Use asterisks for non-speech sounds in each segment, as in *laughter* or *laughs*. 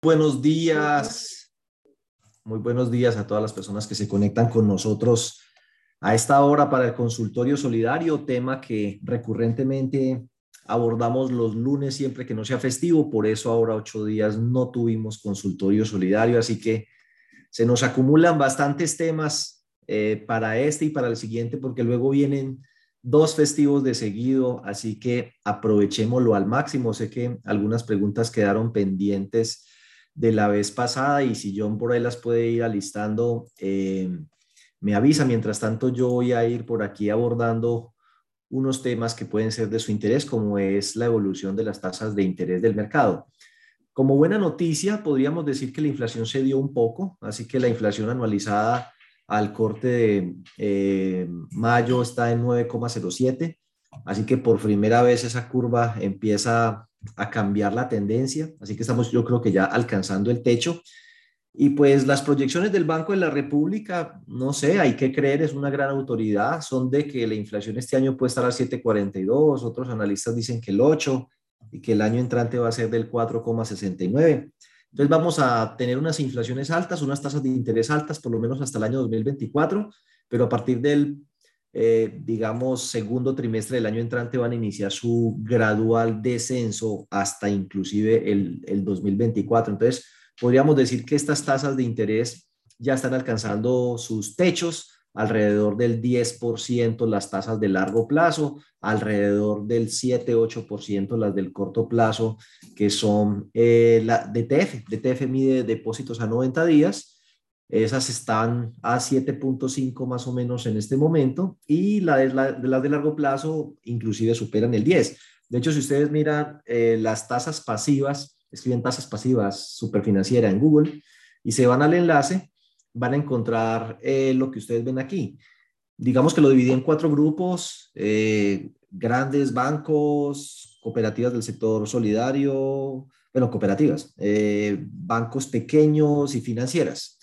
buenos días. Muy buenos días a todas las personas que se conectan con nosotros a esta hora para el consultorio solidario, tema que recurrentemente abordamos los lunes siempre que no sea festivo, por eso ahora ocho días no tuvimos consultorio solidario, así que se nos acumulan bastantes temas eh, para este y para el siguiente, porque luego vienen dos festivos de seguido, así que aprovechémoslo al máximo. Sé que algunas preguntas quedaron pendientes de la vez pasada y si John por ahí las puede ir alistando, eh, me avisa. Mientras tanto, yo voy a ir por aquí abordando unos temas que pueden ser de su interés, como es la evolución de las tasas de interés del mercado. Como buena noticia, podríamos decir que la inflación se dio un poco, así que la inflación anualizada al corte de eh, mayo está en 9,07, así que por primera vez esa curva empieza a cambiar la tendencia, así que estamos yo creo que ya alcanzando el techo. Y pues las proyecciones del Banco de la República, no sé, hay que creer, es una gran autoridad, son de que la inflación este año puede estar al 7,42, otros analistas dicen que el 8 y que el año entrante va a ser del 4,69. Entonces vamos a tener unas inflaciones altas, unas tasas de interés altas, por lo menos hasta el año 2024, pero a partir del eh, digamos, segundo trimestre del año entrante van a iniciar su gradual descenso hasta inclusive el, el 2024. Entonces, podríamos decir que estas tasas de interés ya están alcanzando sus techos, alrededor del 10% las tasas de largo plazo, alrededor del 7-8% las del corto plazo, que son eh, la DTF. DTF mide depósitos a 90 días esas están a 7.5 más o menos en este momento y la de, las de largo plazo inclusive superan el 10. De hecho, si ustedes miran eh, las tasas pasivas, escriben tasas pasivas superfinanciera en Google y se van al enlace, van a encontrar eh, lo que ustedes ven aquí. Digamos que lo dividí en cuatro grupos, eh, grandes bancos, cooperativas del sector solidario, bueno, cooperativas, bancos pequeños y financieras.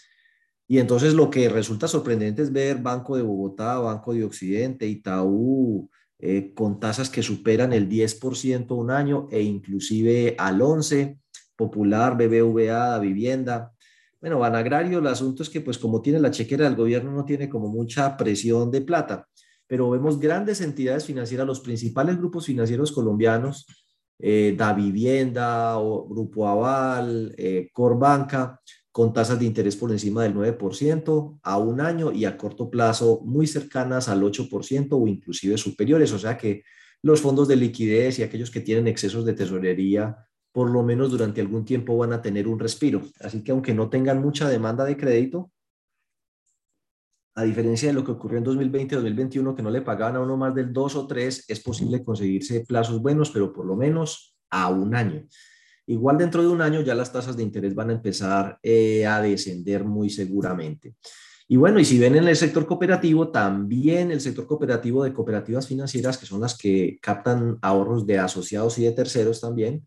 Y entonces lo que resulta sorprendente es ver Banco de Bogotá, Banco de Occidente, Itaú, eh, con tasas que superan el 10% un año e inclusive al 11%, Popular, BBVA, Vivienda. Bueno, Banagrario, el asunto es que pues como tiene la chequera del gobierno no tiene como mucha presión de plata, pero vemos grandes entidades financieras, los principales grupos financieros colombianos, eh, Da Vivienda, Grupo Aval, eh, Corbanca, con tasas de interés por encima del 9% a un año y a corto plazo muy cercanas al 8% o inclusive superiores. O sea que los fondos de liquidez y aquellos que tienen excesos de tesorería, por lo menos durante algún tiempo van a tener un respiro. Así que aunque no tengan mucha demanda de crédito, a diferencia de lo que ocurrió en 2020-2021, que no le pagaban a uno más del 2 o 3, es posible conseguirse plazos buenos, pero por lo menos a un año. Igual dentro de un año ya las tasas de interés van a empezar eh, a descender muy seguramente. Y bueno, y si ven en el sector cooperativo, también el sector cooperativo de cooperativas financieras, que son las que captan ahorros de asociados y de terceros también,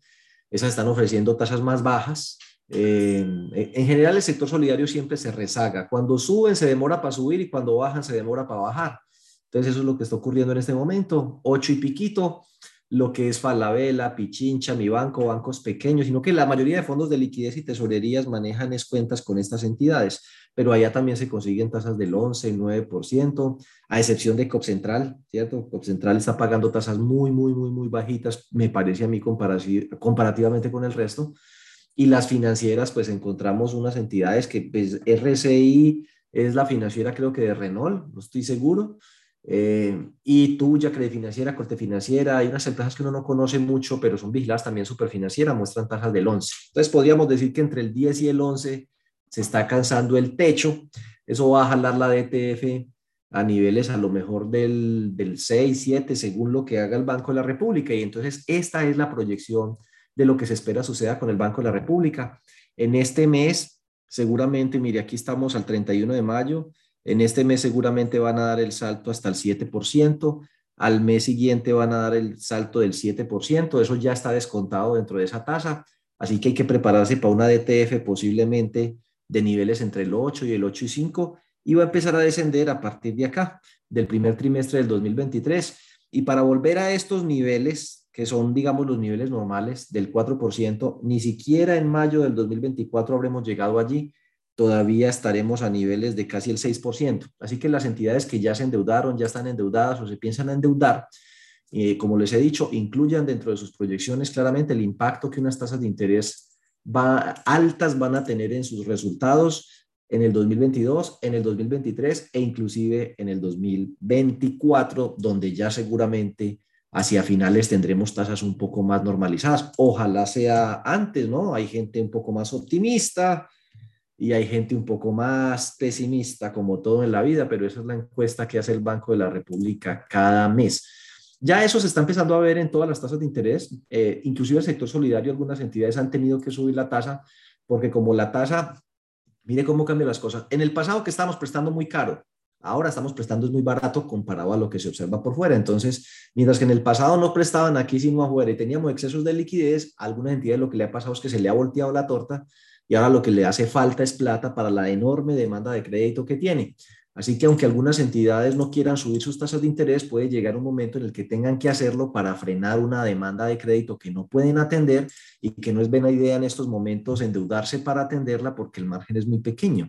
esas están ofreciendo tasas más bajas. Eh, en general, el sector solidario siempre se rezaga. Cuando suben, se demora para subir y cuando bajan, se demora para bajar. Entonces, eso es lo que está ocurriendo en este momento. Ocho y piquito lo que es Falabella, Pichincha, Mi Banco, bancos pequeños, sino que la mayoría de fondos de liquidez y tesorerías manejan es cuentas con estas entidades, pero allá también se consiguen tasas del 11, 9%, a excepción de Copcentral, ¿cierto? Copcentral está pagando tasas muy, muy, muy, muy bajitas, me parece a mí comparativamente con el resto. Y las financieras, pues encontramos unas entidades que, pues, RCI es la financiera creo que de Renault, no estoy seguro, eh, y tuya, Credit Financiera, Corte Financiera, hay unas empresas que uno no conoce mucho, pero son vigiladas también Superfinanciera, muestran tasas del 11. Entonces podríamos decir que entre el 10 y el 11 se está alcanzando el techo. Eso va a jalar la DTF a niveles a lo mejor del, del 6, 7, según lo que haga el Banco de la República. Y entonces esta es la proyección de lo que se espera suceda con el Banco de la República. En este mes, seguramente, mire, aquí estamos al 31 de mayo, en este mes seguramente van a dar el salto hasta el 7%, al mes siguiente van a dar el salto del 7%, eso ya está descontado dentro de esa tasa, así que hay que prepararse para una DTF posiblemente de niveles entre el 8 y el 8 y 5 y va a empezar a descender a partir de acá, del primer trimestre del 2023. Y para volver a estos niveles que son, digamos, los niveles normales del 4%, ni siquiera en mayo del 2024 habremos llegado allí, todavía estaremos a niveles de casi el 6%. Así que las entidades que ya se endeudaron, ya están endeudadas o se piensan endeudar, eh, como les he dicho, incluyan dentro de sus proyecciones claramente el impacto que unas tasas de interés va, altas van a tener en sus resultados en el 2022, en el 2023 e inclusive en el 2024, donde ya seguramente hacia finales tendremos tasas un poco más normalizadas. Ojalá sea antes, ¿no? Hay gente un poco más optimista y hay gente un poco más pesimista, como todo en la vida, pero esa es la encuesta que hace el Banco de la República cada mes. Ya eso se está empezando a ver en todas las tasas de interés, eh, inclusive el sector solidario, algunas entidades han tenido que subir la tasa, porque como la tasa, mire cómo cambian las cosas. En el pasado que estábamos prestando muy caro, ahora estamos prestando es muy barato comparado a lo que se observa por fuera. Entonces, mientras que en el pasado no prestaban aquí sino afuera y teníamos excesos de liquidez, a algunas entidades lo que le ha pasado es que se le ha volteado la torta y ahora lo que le hace falta es plata para la enorme demanda de crédito que tiene. Así que aunque algunas entidades no quieran subir sus tasas de interés, puede llegar un momento en el que tengan que hacerlo para frenar una demanda de crédito que no pueden atender y que no es buena idea en estos momentos endeudarse para atenderla porque el margen es muy pequeño.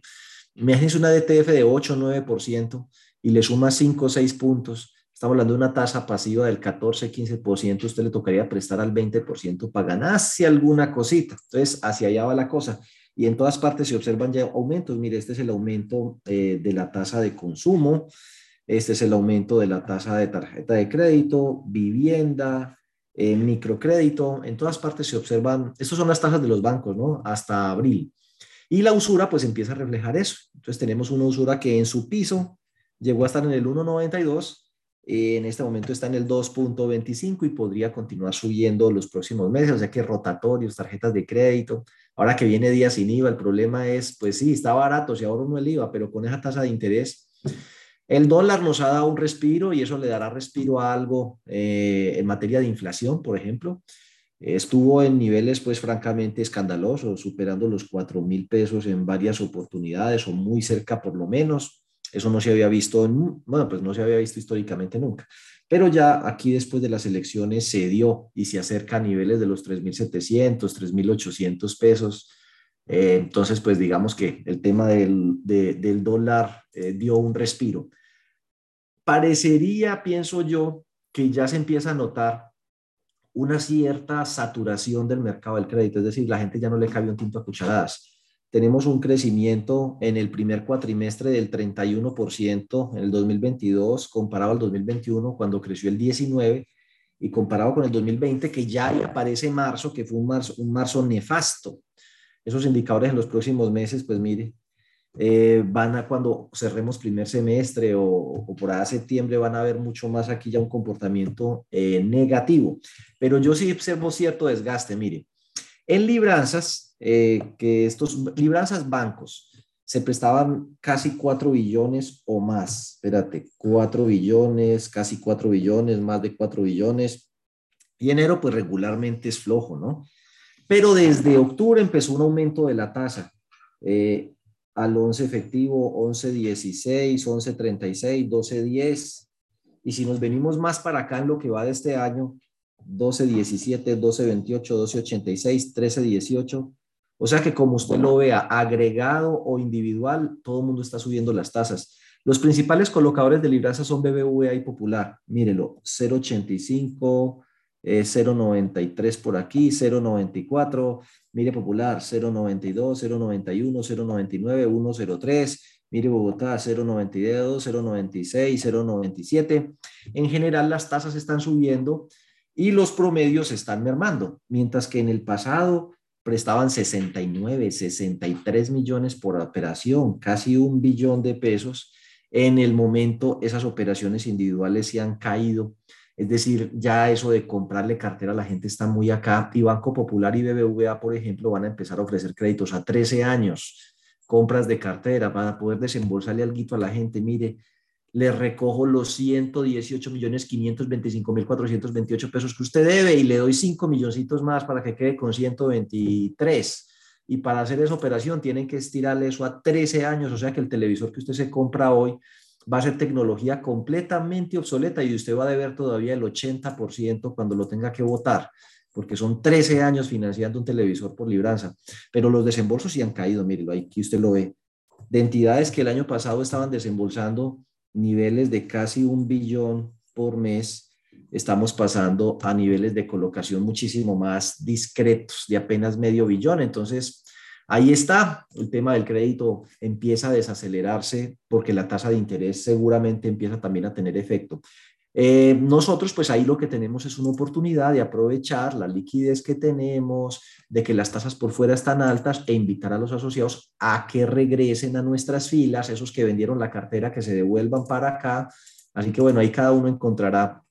Imagínense una DTF de 8 o 9% y le suma 5 o 6 puntos. Estamos hablando de una tasa pasiva del 14-15%. Usted le tocaría prestar al 20% para ganarse alguna cosita. Entonces, hacia allá va la cosa y en todas partes se observan ya aumentos. Mire, este es el aumento eh, de la tasa de consumo, este es el aumento de la tasa de tarjeta de crédito, vivienda, eh, microcrédito. En todas partes se observan, estas son las tasas de los bancos, ¿no? Hasta abril. Y la usura pues empieza a reflejar eso. Entonces tenemos una usura que en su piso llegó a estar en el 1.92 en este momento está en el 2.25 y podría continuar subiendo los próximos meses, o sea que rotatorios, tarjetas de crédito. Ahora que viene día sin IVA, el problema es, pues sí, está barato, si ahora no el IVA, pero con esa tasa de interés, el dólar nos ha dado un respiro y eso le dará respiro a algo eh, en materia de inflación, por ejemplo. Estuvo en niveles, pues francamente escandalosos, superando los 4 mil pesos en varias oportunidades o muy cerca por lo menos. Eso no se había visto, en, bueno, pues no se había visto históricamente nunca. Pero ya aquí después de las elecciones se dio y se acerca a niveles de los 3.700, 3.800 pesos. Eh, entonces, pues digamos que el tema del, del dólar eh, dio un respiro. Parecería, pienso yo, que ya se empieza a notar una cierta saturación del mercado del crédito, es decir, la gente ya no le cabe un tinto a cucharadas tenemos un crecimiento en el primer cuatrimestre del 31% en el 2022 comparado al 2021 cuando creció el 19% y comparado con el 2020 que ya aparece marzo, que fue un marzo, un marzo nefasto. Esos indicadores en los próximos meses, pues mire, eh, van a cuando cerremos primer semestre o, por ahí septiembre van a ver mucho más aquí ya un comportamiento eh, negativo. Pero yo sí observo cierto desgaste, mire. En libranzas, eh, que estos libranzas bancos se prestaban casi 4 billones o más, espérate, 4 billones, casi 4 billones, más de 4 billones. Y enero pues regularmente es flojo, ¿no? Pero desde octubre empezó un aumento de la tasa eh, al 11 efectivo, 11.16, 11.36, 12.10. Y si nos venimos más para acá en lo que va de este año, 12.17, 12.28, 12.86, 13.18. O sea que como usted lo vea, agregado o individual, todo el mundo está subiendo las tasas. Los principales colocadores de libranza son BBVA y Popular. Mírelo, 0.85, 0.93 eh, por aquí, 0.94. Mire Popular, 0.92, 0.91, 0.99, 1.03. Mire Bogotá, 0.92, 0.96, 0.97. En general, las tasas están subiendo y los promedios están mermando, mientras que en el pasado prestaban 69, 63 millones por operación, casi un billón de pesos. En el momento esas operaciones individuales se han caído, es decir, ya eso de comprarle cartera a la gente está muy acá y Banco Popular y BBVA, por ejemplo, van a empezar a ofrecer créditos a 13 años, compras de cartera para poder desembolsarle algo a la gente. Mire, le recojo los 118 millones 525 mil 428 pesos que usted debe y le doy 5 milloncitos más para que quede con 123. Y para hacer esa operación tienen que estirarle eso a 13 años, o sea que el televisor que usted se compra hoy va a ser tecnología completamente obsoleta y usted va a deber todavía el 80% cuando lo tenga que votar, porque son 13 años financiando un televisor por libranza. Pero los desembolsos sí han caído, mírelo, aquí usted lo ve. De entidades que el año pasado estaban desembolsando niveles de casi un billón por mes, estamos pasando a niveles de colocación muchísimo más discretos, de apenas medio billón. Entonces, Ahí está, el tema del crédito empieza a desacelerarse porque la tasa de interés seguramente empieza también a tener efecto. Eh, nosotros, pues ahí lo que tenemos es una oportunidad de aprovechar la liquidez que tenemos, de que las tasas por fuera están altas e invitar a los asociados a que regresen a nuestras filas, esos que vendieron la cartera, que se devuelvan para acá. Así que bueno, ahí cada uno encontrará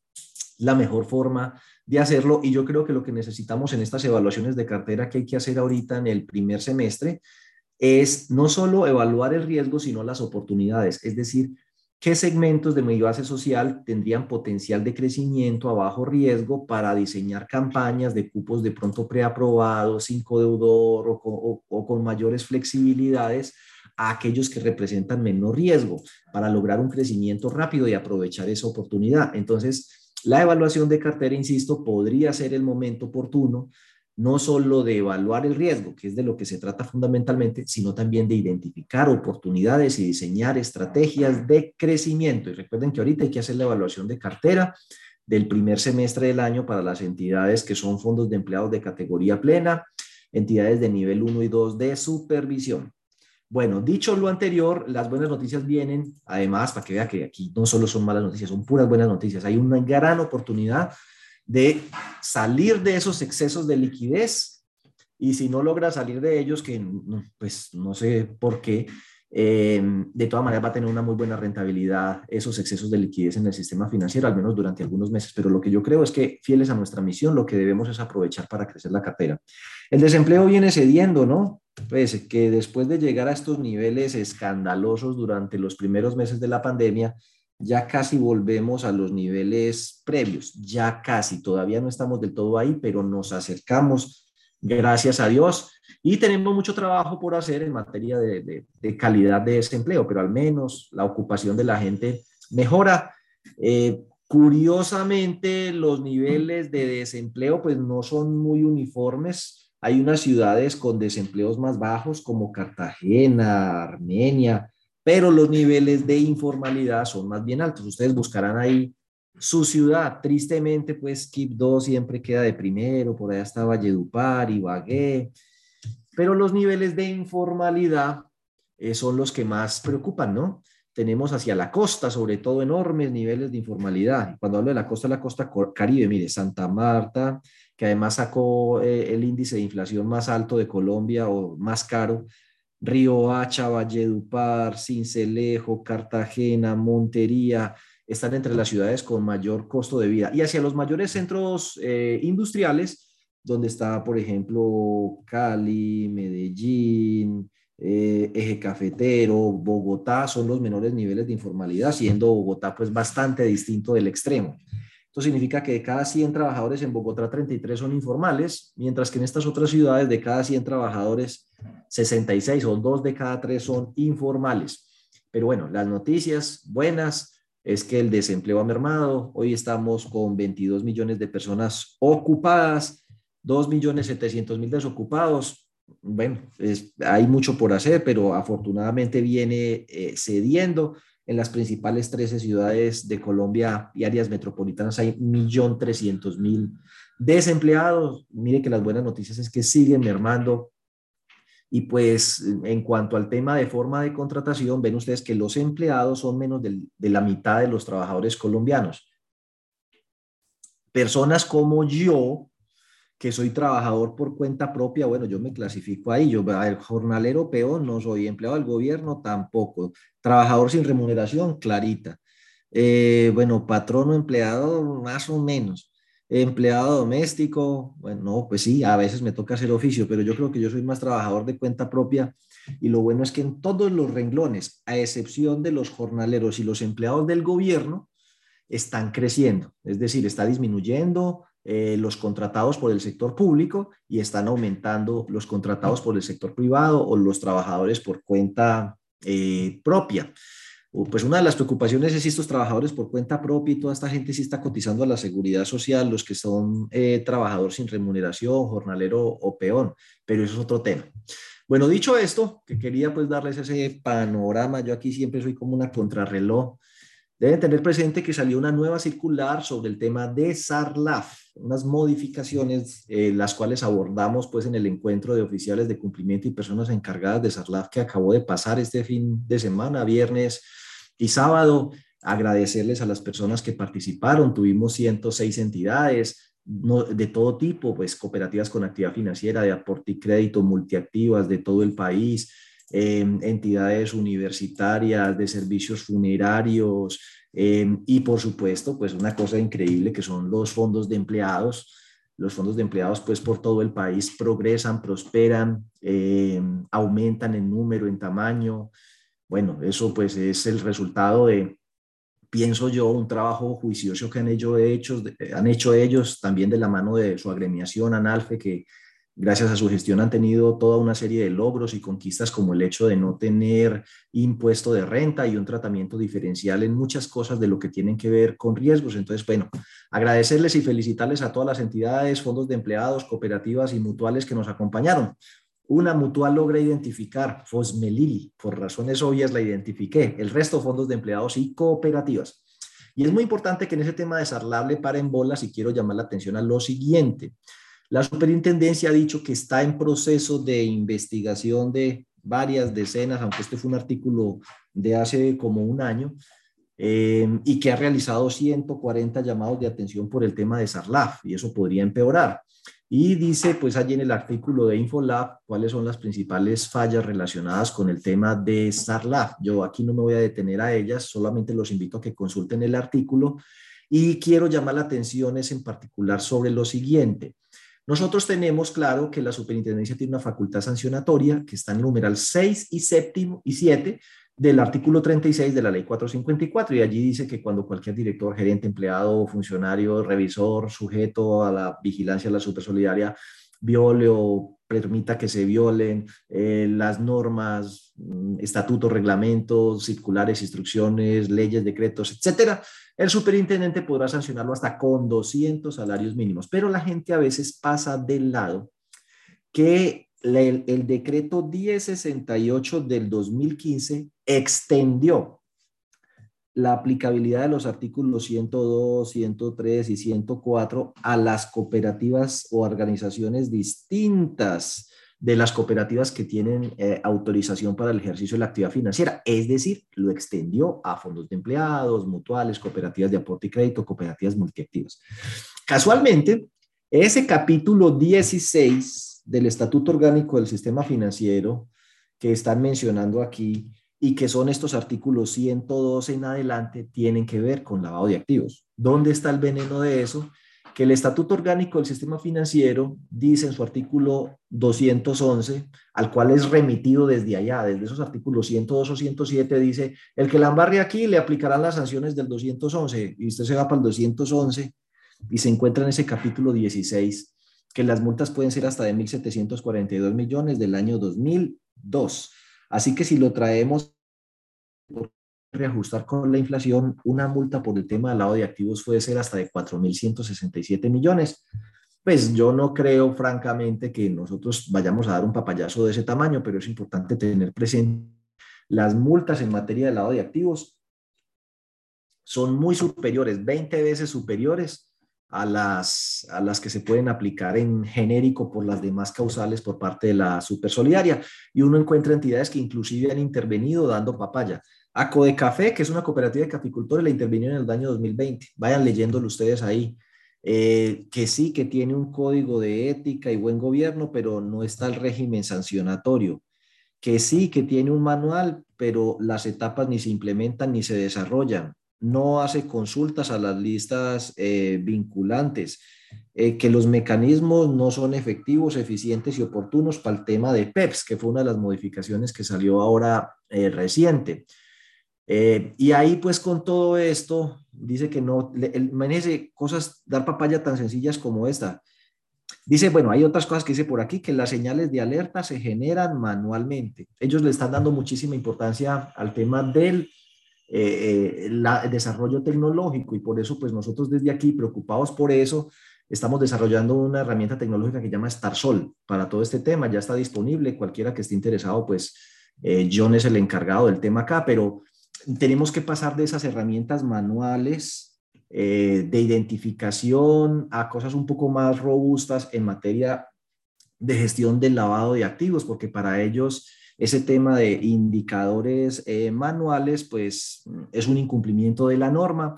la mejor forma de hacerlo y yo creo que lo que necesitamos en estas evaluaciones de cartera que hay que hacer ahorita en el primer semestre es no solo evaluar el riesgo, sino las oportunidades, es decir, qué segmentos de mi base social tendrían potencial de crecimiento a bajo riesgo para diseñar campañas de cupos de pronto preaprobados, sin codeudor o, o con mayores flexibilidades a aquellos que representan menor riesgo para lograr un crecimiento rápido y aprovechar esa oportunidad. Entonces, la evaluación de cartera, insisto, podría ser el momento oportuno, no solo de evaluar el riesgo, que es de lo que se trata fundamentalmente, sino también de identificar oportunidades y diseñar estrategias de crecimiento. Y recuerden que ahorita hay que hacer la evaluación de cartera del primer semestre del año para las entidades que son fondos de empleados de categoría plena, entidades de nivel 1 y 2 de supervisión. Bueno, dicho lo anterior, las buenas noticias vienen, además, para que vea que aquí no solo son malas noticias, son puras buenas noticias. Hay una gran oportunidad de salir de esos excesos de liquidez y si no logra salir de ellos, que pues no sé por qué, eh, de todas maneras va a tener una muy buena rentabilidad esos excesos de liquidez en el sistema financiero, al menos durante algunos meses. Pero lo que yo creo es que, fieles a nuestra misión, lo que debemos es aprovechar para crecer la cartera. El desempleo viene cediendo, ¿no? Pues que después de llegar a estos niveles escandalosos durante los primeros meses de la pandemia, ya casi volvemos a los niveles previos, ya casi, todavía no estamos del todo ahí, pero nos acercamos, gracias a Dios, y tenemos mucho trabajo por hacer en materia de, calidad de desempleo, pero al menos la ocupación de la gente mejora. Eh, curiosamente, los niveles de desempleo pues no son muy uniformes. Hay unas ciudades con desempleos más bajos como Cartagena, Armenia, pero los niveles de informalidad son más bien altos. Ustedes buscarán ahí su ciudad. Tristemente, pues Quibdó siempre queda de primero, por allá está Valledupar, Ibagué, pero los niveles de informalidad eh, son los que más preocupan, ¿no? Tenemos hacia la costa, sobre todo, enormes niveles de informalidad. Cuando hablo de la costa, la costa caribe, mire, Santa Marta, que además sacó eh, el índice de inflación más alto de Colombia o más caro, Río Hacha, Valledupar, Cincelejo, Cartagena, Montería, están entre las ciudades con mayor costo de vida. Y hacia los mayores centros eh, industriales, donde está, por ejemplo, Cali, Medellín, eh, Eje Cafetero, Bogotá, son los menores niveles de informalidad, siendo Bogotá pues bastante distinto del extremo. Esto significa que de cada 100 trabajadores en Bogotá, 33 son informales, mientras que en estas otras ciudades de cada 100 trabajadores, 66 o 2 de cada 3 son informales. Pero bueno, las noticias buenas es que el desempleo ha mermado. Hoy estamos con 22 millones de personas ocupadas 2.700.000 desocupados. Bueno, hay mucho por hacer, pero afortunadamente viene eh, cediendo. En las principales 13 ciudades de Colombia y áreas metropolitanas hay 1.300.000 desempleados. Mire que las buenas noticias es que siguen mermando. Y pues en cuanto al tema de forma de contratación, ven ustedes que los empleados son menos de la mitad de los trabajadores colombianos. Personas como yo, que soy trabajador por cuenta propia, bueno, yo me clasifico ahí, yo, el jornalero peón, no soy empleado del gobierno tampoco, trabajador sin remuneración, clarita. Eh, bueno, patrono, empleado, más o menos. Empleado doméstico, bueno, no, pues sí, a veces me toca hacer oficio, pero yo creo que yo soy más trabajador de cuenta propia y lo bueno es que en todos los renglones, a excepción de los jornaleros y los empleados del gobierno, están creciendo, es decir, está disminuyendo eh, los contratados por el sector público y están aumentando los contratados por el sector privado o los trabajadores por cuenta eh, propia. pues una de las preocupaciones es si estos trabajadores por cuenta propia y toda esta gente sí está cotizando a la seguridad social, los que son eh, trabajadores sin remuneración, jornalero o peón, pero eso es otro tema. Bueno, dicho esto, que quería pues darles ese panorama, yo aquí siempre soy como una contrarreloj, deben tener presente que salió una nueva circular sobre el tema de SARLAF, unas modificaciones, eh, las cuales abordamos pues en el encuentro de oficiales de cumplimiento y personas encargadas de SARLAF que acabó de pasar este fin de semana, viernes y sábado. Agradecerles a las personas que participaron, tuvimos 106 entidades, de todo tipo, pues cooperativas con actividad financiera, de aporte y crédito, multiactivas de todo el país, em, entidades universitarias, de servicios funerarios em, y por supuesto, pues una cosa increíble que son los fondos de empleados. Los fondos de empleados, pues por todo el país progresan, prosperan, em, aumentan en número, en tamaño. Bueno, eso pues es el resultado de, pienso yo, un trabajo juicioso que han hecho, han hecho ellos también de la mano de su agremiación ANALFE, que gracias a su gestión han tenido toda una serie de logros y conquistas como el hecho de no tener impuesto de renta y un tratamiento diferencial en muchas cosas de lo que tienen que ver con riesgos. Entonces, bueno, agradecerles y felicitarles a todas las entidades, fondos de empleados, cooperativas y mutuales que nos acompañaron. Una mutual logra identificar, Fosmelili, por razones obvias la identifiqué, el resto fondos de empleados y cooperativas. Y es muy importante que en ese tema de Sarlab para en bolas y quiero llamar la atención a lo siguiente. La superintendencia ha dicho que está en proceso de investigación de varias decenas, aunque este fue un artículo de hace como un año, eh, y que ha realizado 140 llamados de atención por el tema de Sarlaf, y eso podría empeorar. Y dice, pues allí en el artículo de Infolab, cuáles son las principales fallas relacionadas con el tema de StarLab. Yo aquí no me voy a detener a ellas, solamente los invito a que consulten el artículo. Y quiero llamar la atención es en particular sobre lo siguiente. Nosotros tenemos claro que la superintendencia tiene una facultad sancionatoria que está en numeral 6 y séptimo y 7 del artículo 36 de la ley 454 y allí dice que cuando cualquier director, gerente, empleado, funcionario, revisor, sujeto a la vigilancia de la supersolidaria viole o permita que se violen eh, las normas, mm, estatutos, reglamentos, circulares, instrucciones, leyes, decretos, etcétera, el superintendente podrá sancionarlo hasta con 200 salarios mínimos. Pero la gente a veces pasa del lado que el, decreto 1068 del 2015 extendió la aplicabilidad de los artículos 102, 103 y 104 a las cooperativas o organizaciones distintas de las cooperativas que tienen eh, autorización para el ejercicio de la actividad financiera. Es decir, lo extendió a fondos de empleados, mutuales, cooperativas de aporte y crédito, cooperativas multiactivas. Casualmente, ese capítulo 16 del Estatuto Orgánico del Sistema Financiero que están mencionando aquí y que son estos artículos 112 en adelante, tienen que ver con lavado de activos. ¿Dónde está el veneno de eso? Que el Estatuto Orgánico del Sistema Financiero dice en su artículo 211, al cual es remitido desde allá, desde esos artículos 102 o 107, dice, el que la embarre aquí le aplicarán las sanciones del 211 y usted se va para el 211 y se encuentra en ese capítulo 16 que las multas pueden ser hasta de 1.742 millones del año 2002. Así que si lo traemos reajustar con la inflación, una multa por el tema del lado de activos puede ser hasta de 4.167 millones. Pues yo no creo, francamente, que nosotros vayamos a dar un papayazo de ese tamaño, pero es importante tener presente las multas en materia de lado de activos son muy superiores, 20 veces superiores a las, a las que se pueden aplicar en genérico por las demás causales por parte de la supersolidaria. Y uno encuentra entidades que inclusive han intervenido dando papaya. ACO de Café, que es una cooperativa de caficultores, la intervino en el año 2020. Vayan leyéndolo ustedes ahí. Eh, que sí, que tiene un código de ética y buen gobierno, pero no está el régimen sancionatorio. Que sí, que tiene un manual, pero las etapas ni se implementan ni se desarrollan no hace consultas a las listas eh, vinculantes, eh, que los mecanismos no son efectivos, eficientes y oportunos para el tema de PEPS, que fue una de las modificaciones que salió ahora eh, reciente. y ahí pues con todo esto, dice que no, imagínense cosas, dar papaya tan sencillas como esta. Dice, bueno, hay otras cosas que dice por aquí, que las señales de alerta se generan manualmente. Ellos le están dando muchísima importancia al tema del eh, el desarrollo tecnológico y por eso pues nosotros desde aquí preocupados por eso estamos desarrollando una herramienta tecnológica que llama StarSol para todo este tema, ya está disponible, cualquiera que esté interesado pues John es el encargado del tema acá, pero tenemos que pasar de esas herramientas manuales de identificación a cosas un poco más robustas en materia de gestión del lavado de activos, porque para ellos ese tema de indicadores eh, manuales, pues es un incumplimiento de la norma.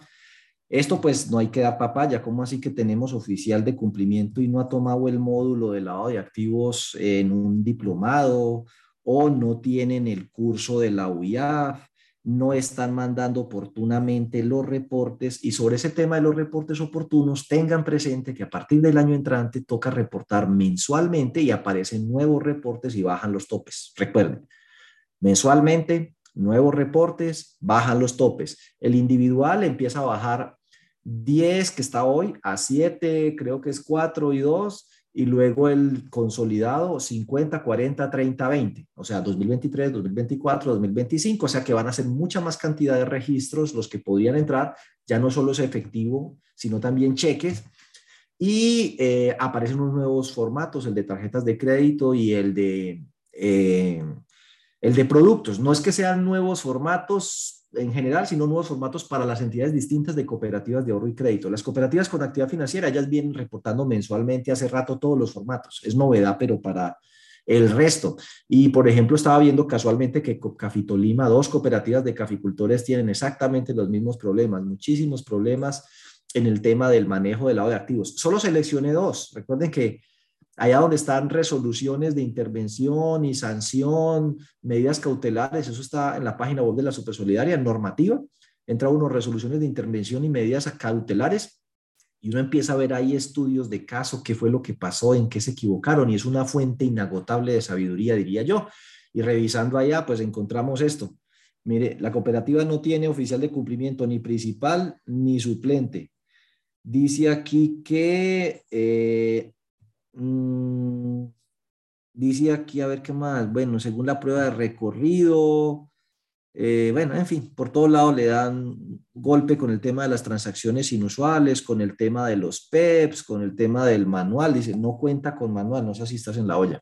Esto pues no hay que dar papaya, ¿cómo así que tenemos oficial de cumplimiento y no ha tomado el módulo de lavado de activos en un diplomado o no tienen el curso de la UIAF no están mandando oportunamente los reportes y sobre ese tema de los reportes oportunos tengan presente que a partir del año entrante toca reportar mensualmente y aparecen nuevos reportes y bajan los topes. Recuerden, mensualmente, nuevos reportes, bajan los topes. El individual empieza a bajar 10 que está hoy a 7, creo que es 4 y 2 y luego el consolidado 50, 40, 30, 20, o sea, 2023, 2024, 2025, o sea que van a ser mucha más cantidad de registros los que podrían entrar, ya no solo es efectivo, sino también cheques, y eh, aparecen unos nuevos formatos, el de tarjetas de crédito y el de, eh, el de productos. No es que sean nuevos formatos en general, sino nuevos formatos para las entidades distintas de cooperativas de ahorro y crédito. Las cooperativas con actividad financiera, ellas vienen reportando mensualmente hace rato todos los formatos. Es novedad, pero para el resto. Y, por ejemplo, estaba viendo casualmente que Cafitolima, dos cooperativas de caficultores tienen exactamente los mismos problemas, muchísimos problemas en el tema del manejo del lado de activos. Solo seleccioné dos. Recuerden que allá donde están resoluciones de intervención y sanción, medidas cautelares, eso está en la página web de la Supersolidaria, normativa, entra uno resoluciones de intervención y medidas cautelares y uno empieza a ver ahí estudios de caso, qué fue lo que pasó, en qué se equivocaron y es una fuente inagotable de sabiduría, diría yo. Y revisando allá, pues encontramos esto. Mire, la cooperativa no tiene oficial de cumplimiento ni principal ni suplente. Dice aquí que eh, dice aquí, a ver qué más. Bueno, según la prueba de recorrido, eh, bueno, en fin, por todos lados le dan golpe con el tema de las transacciones inusuales, con el tema de los PEPs, con el tema del manual. Dice, no cuenta con manual, no sé si estás en la olla.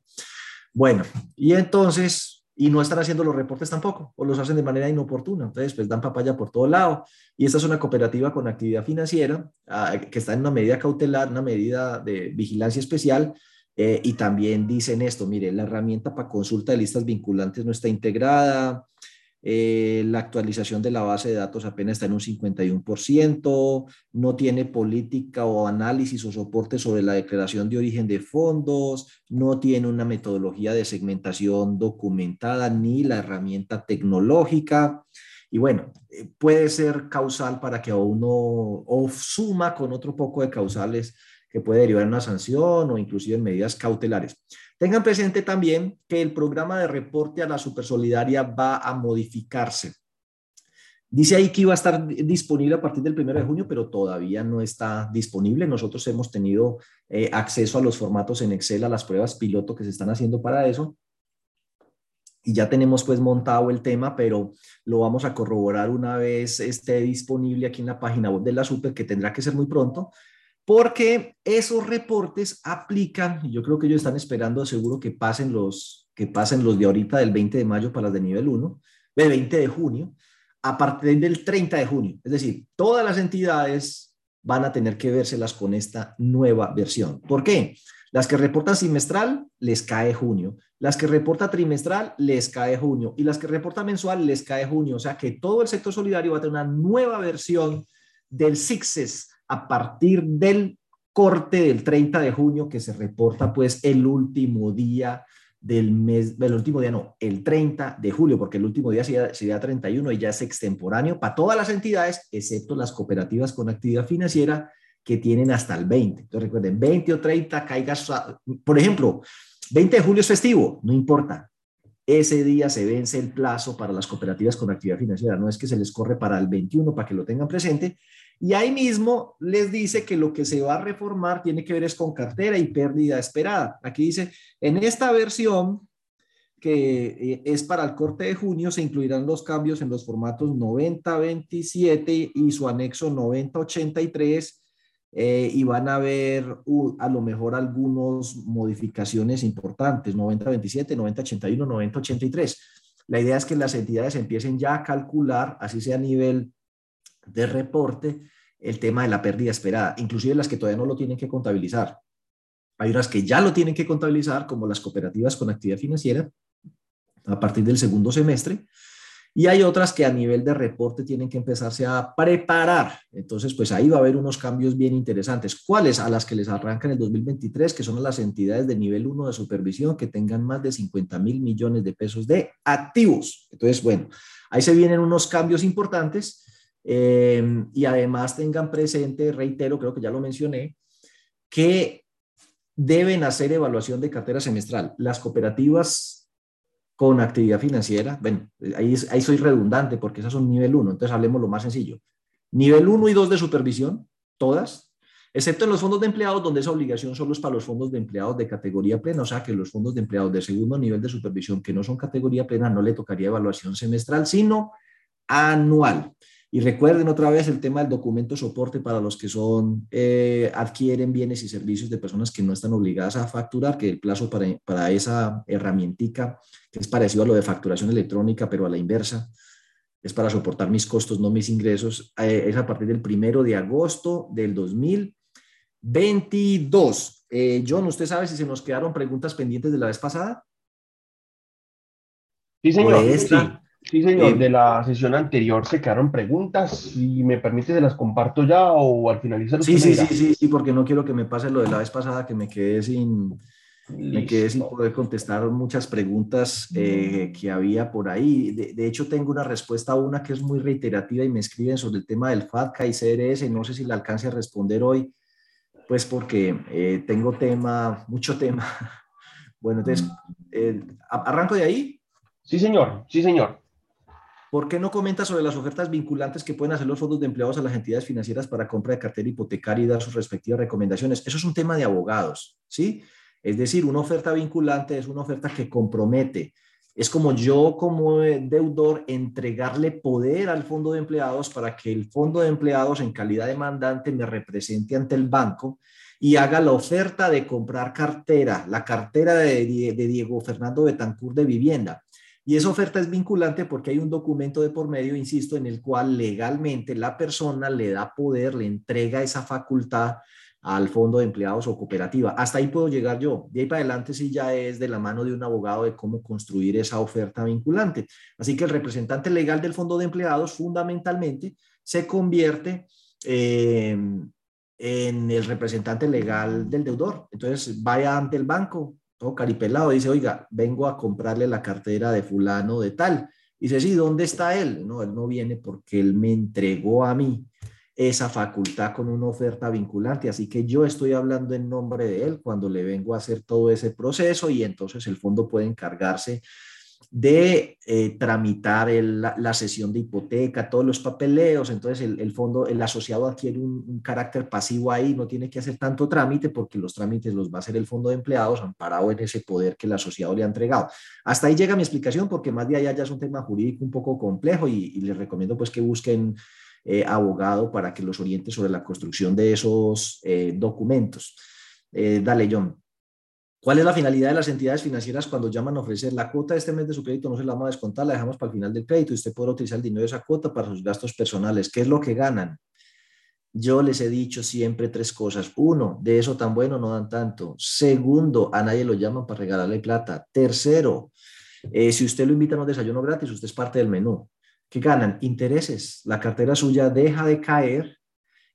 Bueno, y entonces, y no están haciendo los reportes tampoco, o los hacen de manera inoportuna. Entonces, pues dan papaya por todo lado. Y esta es una cooperativa con actividad financiera ah, que está en una medida cautelar, una medida de vigilancia especial. Eh, y también dicen esto, mire, la herramienta para consulta de listas vinculantes no está integrada, eh, la actualización de la base de datos apenas está en un 51%, no tiene política o análisis o soporte sobre la declaración de origen de fondos, no tiene una metodología de segmentación documentada ni la herramienta tecnológica. Y bueno, eh, puede ser causal para que uno o suma con otro poco de causales que puede derivar en una sanción o inclusive en medidas cautelares. Tengan presente también que el programa de reporte a la Supersolidaria va a modificarse. Dice ahí que iba a estar disponible a partir del 1 de junio, pero todavía no está disponible. Nosotros hemos tenido eh, acceso a los formatos en Excel, a las pruebas piloto que se están haciendo para eso. Y ya tenemos pues montado el tema, pero lo vamos a corroborar una vez esté disponible aquí en la página web de la Super, que tendrá que ser muy pronto, porque esos reportes aplican, yo creo que ellos están esperando seguro que pasen los, que pasen los de ahorita del 20 de mayo para las de nivel 1, del 20 de junio, a partir del 30 de junio. Es decir, todas las entidades van a tener que vérselas con esta nueva versión. ¿Por qué? Las que reportan semestral les cae junio, las que reportan trimestral les cae junio y las que reportan mensual les cae junio. O sea que todo el sector solidario va a tener una nueva versión del SIXES a partir del corte del 30 de junio que se reporta pues el último día del mes, el último día no, el 30 de julio, porque el último día sería, sería 31 y ya es extemporáneo para todas las entidades, excepto las cooperativas con actividad financiera que tienen hasta el 20. Entonces recuerden, 20 o 30 caigas, por ejemplo, 20 de julio es festivo, no importa. Ese día se vence el plazo para las cooperativas con actividad financiera, no es que se les corre para el 21 para que lo tengan presente, y ahí mismo les dice que lo que se va a reformar tiene que ver es con cartera y pérdida esperada. Aquí dice, en esta versión, que eh, es para el corte de junio, se incluirán los cambios en los formatos 9027 y su anexo 9083 eh, y van a haber a lo mejor algunas modificaciones importantes, 9027, 9081, 9083. La idea es que las entidades empiecen ya a calcular, así sea a nivel de reporte, el tema de la pérdida esperada, inclusive las que todavía no lo tienen que contabilizar. Hay unas que ya lo tienen que contabilizar, como las cooperativas con actividad financiera, a partir del segundo semestre, y hay otras que a nivel de reporte tienen que empezarse a preparar. Entonces, pues ahí va a haber unos cambios bien interesantes. ¿Cuáles? A las que les arrancan el 2023, que son las entidades de nivel 1 de supervisión que tengan más de 50 mil millones de pesos de activos. Entonces, bueno, ahí se vienen unos cambios importantes eh, y además tengan presente, reitero, creo que ya lo mencioné, que deben hacer evaluación de cartera semestral. Las cooperativas con actividad financiera, bueno, ahí, ahí soy redundante porque esas son nivel 1, entonces hablemos lo más sencillo. Nivel 1 y 2 de supervisión, todas, excepto en los fondos de empleados, donde esa obligación solo es para los fondos de empleados de categoría plena, o sea que los fondos de empleados de segundo nivel de supervisión que no son categoría plena no le tocaría evaluación semestral, sino anual. Y recuerden otra vez el tema del documento soporte para los que son, eh, adquieren bienes y servicios de personas que no están obligadas a facturar, que el plazo para, para esa herramientica, que es parecido a lo de facturación electrónica, pero a la inversa, es para soportar mis costos, no mis ingresos, eh, es a partir del primero de agosto del 2022. Eh, John, ¿usted sabe si se nos quedaron preguntas pendientes de la vez pasada? Sí, señor. Sí. Sí, señor, eh, de la sesión anterior se quedaron preguntas. Si me permite, se las comparto ya o al finalizar. Sí, sí, sí, sí, sí, porque no quiero que me pase lo de la vez pasada, que me quedé sin, me quedé sin poder contestar muchas preguntas eh, que había por ahí. De, hecho, tengo una respuesta a una que es muy reiterativa y me escriben sobre el tema del FATCA y CRS. No sé si la alcance a responder hoy, pues porque eh, tengo tema, mucho tema. *laughs* Bueno, entonces, ¿arranco de ahí? Sí, señor, sí, señor. ¿Por qué no comenta sobre las ofertas vinculantes que pueden hacer los fondos de empleados a las entidades financieras para compra de cartera hipotecaria y dar sus respectivas recomendaciones? Eso es un tema de abogados, ¿sí? Es decir, una oferta vinculante es una oferta que compromete. Es como yo como deudor entregarle poder al fondo de empleados para que el fondo de empleados en calidad de mandante me represente ante el banco y haga la oferta de comprar cartera, la cartera de, Diego Fernando Betancur de vivienda. Y esa oferta es vinculante porque hay un documento de por medio, insisto, en el cual legalmente la persona le da poder, le entrega esa facultad al fondo de empleados o cooperativa. Hasta ahí puedo llegar yo. De ahí para adelante sí ya es de la mano de un abogado de cómo construir esa oferta vinculante. Así que el representante legal del fondo de empleados fundamentalmente se convierte en el representante legal del deudor. Entonces vaya ante el banco, todo caripelado, dice, oiga, vengo a comprarle la cartera de fulano de tal. Dice, sí, ¿dónde está él? No, él no viene porque él me entregó a mí esa facultad con una oferta vinculante, así que yo estoy hablando en nombre de él cuando le vengo a hacer todo ese proceso y entonces el fondo puede encargarse de eh, tramitar la, sesión de hipoteca, todos los papeleos, entonces el, fondo, el asociado adquiere un, carácter pasivo ahí, no tiene que hacer tanto trámite porque los trámites los va a hacer el fondo de empleados amparado en ese poder que el asociado le ha entregado. Hasta ahí llega mi explicación porque más de allá ya es un tema jurídico un poco complejo y, les recomiendo pues que busquen eh, abogado para que los oriente sobre la construcción de esos eh, documentos. dale, John. ¿Cuál es la finalidad de las entidades financieras cuando llaman a ofrecer la cuota de este mes de su crédito? No se la vamos a descontar, la dejamos para el final del crédito y usted podrá utilizar el dinero de esa cuota para sus gastos personales. ¿Qué es lo que ganan? Yo les he dicho siempre tres cosas. Uno, de eso tan bueno no dan tanto. Segundo, a nadie lo llaman para regalarle plata. Tercero, eh, si usted lo invita a un desayuno gratis, usted es parte del menú. ¿Qué ganan? Intereses. La cartera suya deja de caer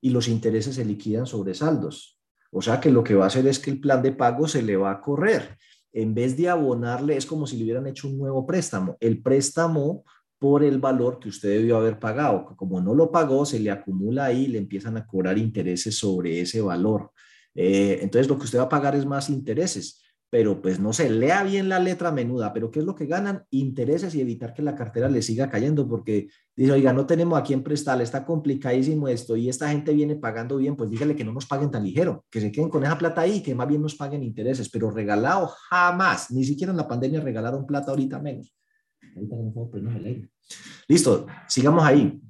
y los intereses se liquidan sobre saldos. O sea que lo que va a hacer es que el plan de pago se le va a correr. En vez de abonarle, es como si le hubieran hecho un nuevo préstamo. El préstamo por el valor que usted debió haber pagado. Como no lo pagó, se le acumula ahí y le empiezan a cobrar intereses sobre ese valor. Eh, entonces, lo que usted va a pagar es más intereses pero pues no sé, lea bien la letra menuda, pero ¿qué es lo que ganan? Intereses y evitar que la cartera le siga cayendo, porque dice, oiga, no tenemos a quién prestarle, está complicadísimo esto y esta gente viene pagando bien, pues dígale que no nos paguen tan ligero, que se queden con esa plata ahí, que más bien nos paguen intereses, pero regalado jamás, ni siquiera en la pandemia regalaron plata ahorita menos. Listo, sigamos ahí.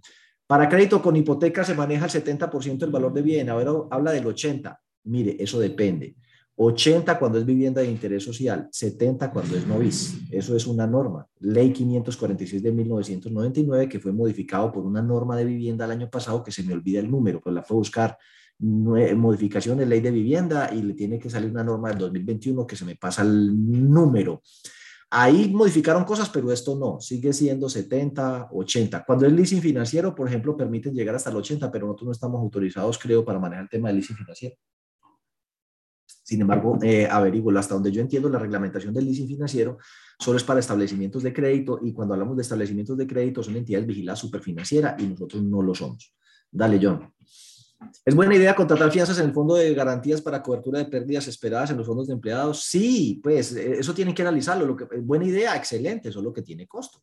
Para crédito con hipoteca se maneja el 70% del valor de bien, ahora habla del 80%. Mire, eso depende. 80 cuando es vivienda de interés social, 70 cuando es novis. Eso es una norma. Ley 546 de 1999 que fue modificado por una norma de vivienda el año pasado que se me olvida el número, pero la fue buscar modificación de ley de vivienda y le tiene que salir una norma del 2021 que se me pasa el número. Ahí modificaron cosas, pero esto no, sigue siendo 70, 80. Cuando es leasing financiero, por ejemplo, permiten llegar hasta el 80, pero nosotros no estamos autorizados, creo, para manejar el tema de leasing financiero. Sin embargo, eh, averiguo, hasta donde yo entiendo, la reglamentación del leasing financiero solo es para establecimientos de crédito y cuando hablamos de establecimientos de crédito son entidades vigiladas superfinanciera y nosotros no lo somos. Dale, John. ¿Es buena idea contratar fianzas en el fondo de garantías para cobertura de pérdidas esperadas en los fondos de empleados? Sí, pues eh, eso tienen que analizarlo. Lo que, buena idea, excelente, eso es lo que tiene costo.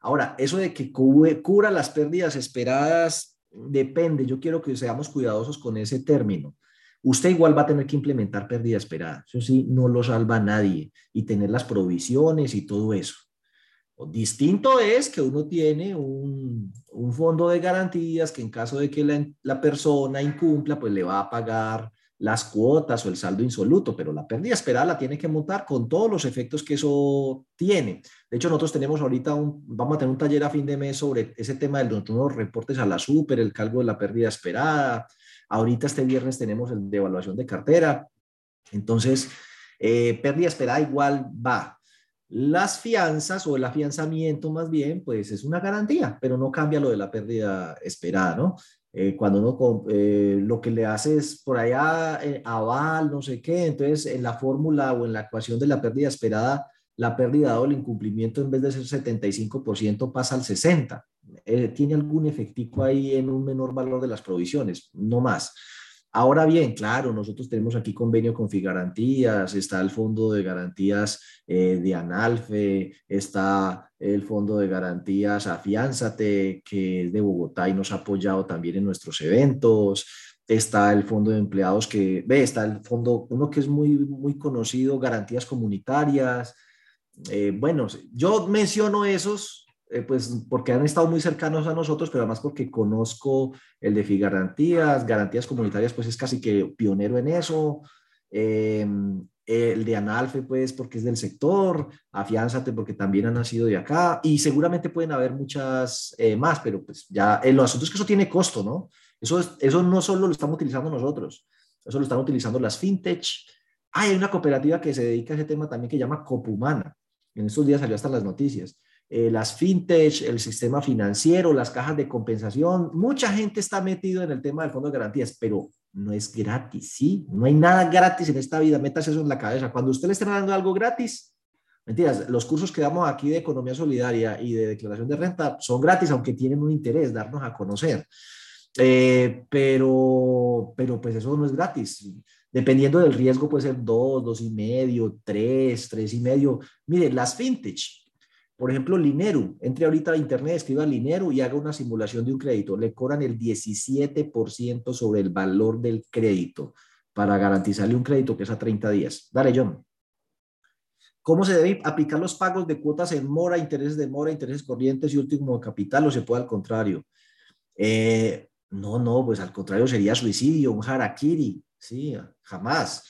Ahora, eso de que cubra las pérdidas esperadas depende. Yo quiero que seamos cuidadosos con ese término usted igual va a tener que implementar pérdida esperada. Eso sí, no lo salva nadie y tener las provisiones y todo eso. Distinto es que uno tiene un, fondo de garantías que en caso de que la, la, persona incumpla, pues le va a pagar las cuotas o el saldo insoluto, pero la pérdida esperada la tiene que montar con todos los efectos que eso tiene. De hecho, nosotros tenemos ahorita un, vamos a tener un taller a fin de mes sobre ese tema de los reportes a la super, el cargo de la pérdida esperada, Ahorita este viernes tenemos el de evaluación de cartera. Entonces, eh, pérdida esperada igual va. Las fianzas o el afianzamiento más bien, pues es una garantía, pero no cambia lo de la pérdida esperada, ¿no? Eh, cuando uno eh, lo que le hace es por allá aval, no sé qué, entonces en la fórmula o en la ecuación de la pérdida esperada, la pérdida dado el incumplimiento en vez de ser 75% pasa al 60%. Eh, tiene algún efectivo ahí en un menor valor de las provisiones, no más. Ahora bien, claro, nosotros tenemos aquí convenio con Figarantías, está el fondo de garantías eh, de Analfe, está el fondo de garantías Afiánzate, que es de Bogotá y nos ha apoyado también en nuestros eventos. Está el fondo de empleados que, ve, está el fondo, uno que es muy, muy conocido, garantías comunitarias. Eh, bueno, yo menciono esos eh, pues porque han estado muy cercanos a nosotros, pero además porque conozco el de Figarantías, garantías comunitarias, pues es casi que pionero en eso. Em, el de Analfe, pues porque es del sector, Afiánzate porque también han nacido de acá y seguramente pueden haber muchas eh, más, pero pues ya en los asuntos que eso tiene costo, ¿no? Eso, eso no solo lo estamos utilizando nosotros, eso lo están utilizando las fintech. hay una cooperativa que se dedica a ese tema también que se llama Copumana. En estos días salió hasta las noticias. Eh, las fintech, el sistema financiero, las cajas de compensación. Mucha gente está metido en el tema del fondo de garantías, pero no es gratis, ¿sí? No hay nada gratis en esta vida, metas eso en la cabeza. Cuando usted le esté dando algo gratis, mentiras, los cursos que damos aquí de economía solidaria y de declaración de renta son gratis, aunque tienen un interés, darnos a conocer. Eh, pero, pero pues eso no es gratis. Dependiendo del riesgo puede ser dos, dos y medio, tres, tres y medio. Mire, las fintech, por ejemplo, Lineru, entre ahorita a internet, escriba Lineru y haga una simulación de un crédito. Le cobran el 17% sobre el valor del crédito para garantizarle un crédito que es a 30 días. Dale, John. ¿Cómo se deben aplicar los pagos de cuotas en mora, intereses de mora, intereses corrientes y último capital o se puede al contrario? Eh, no, no, pues al contrario sería suicidio, un harakiri. Sí, jamás.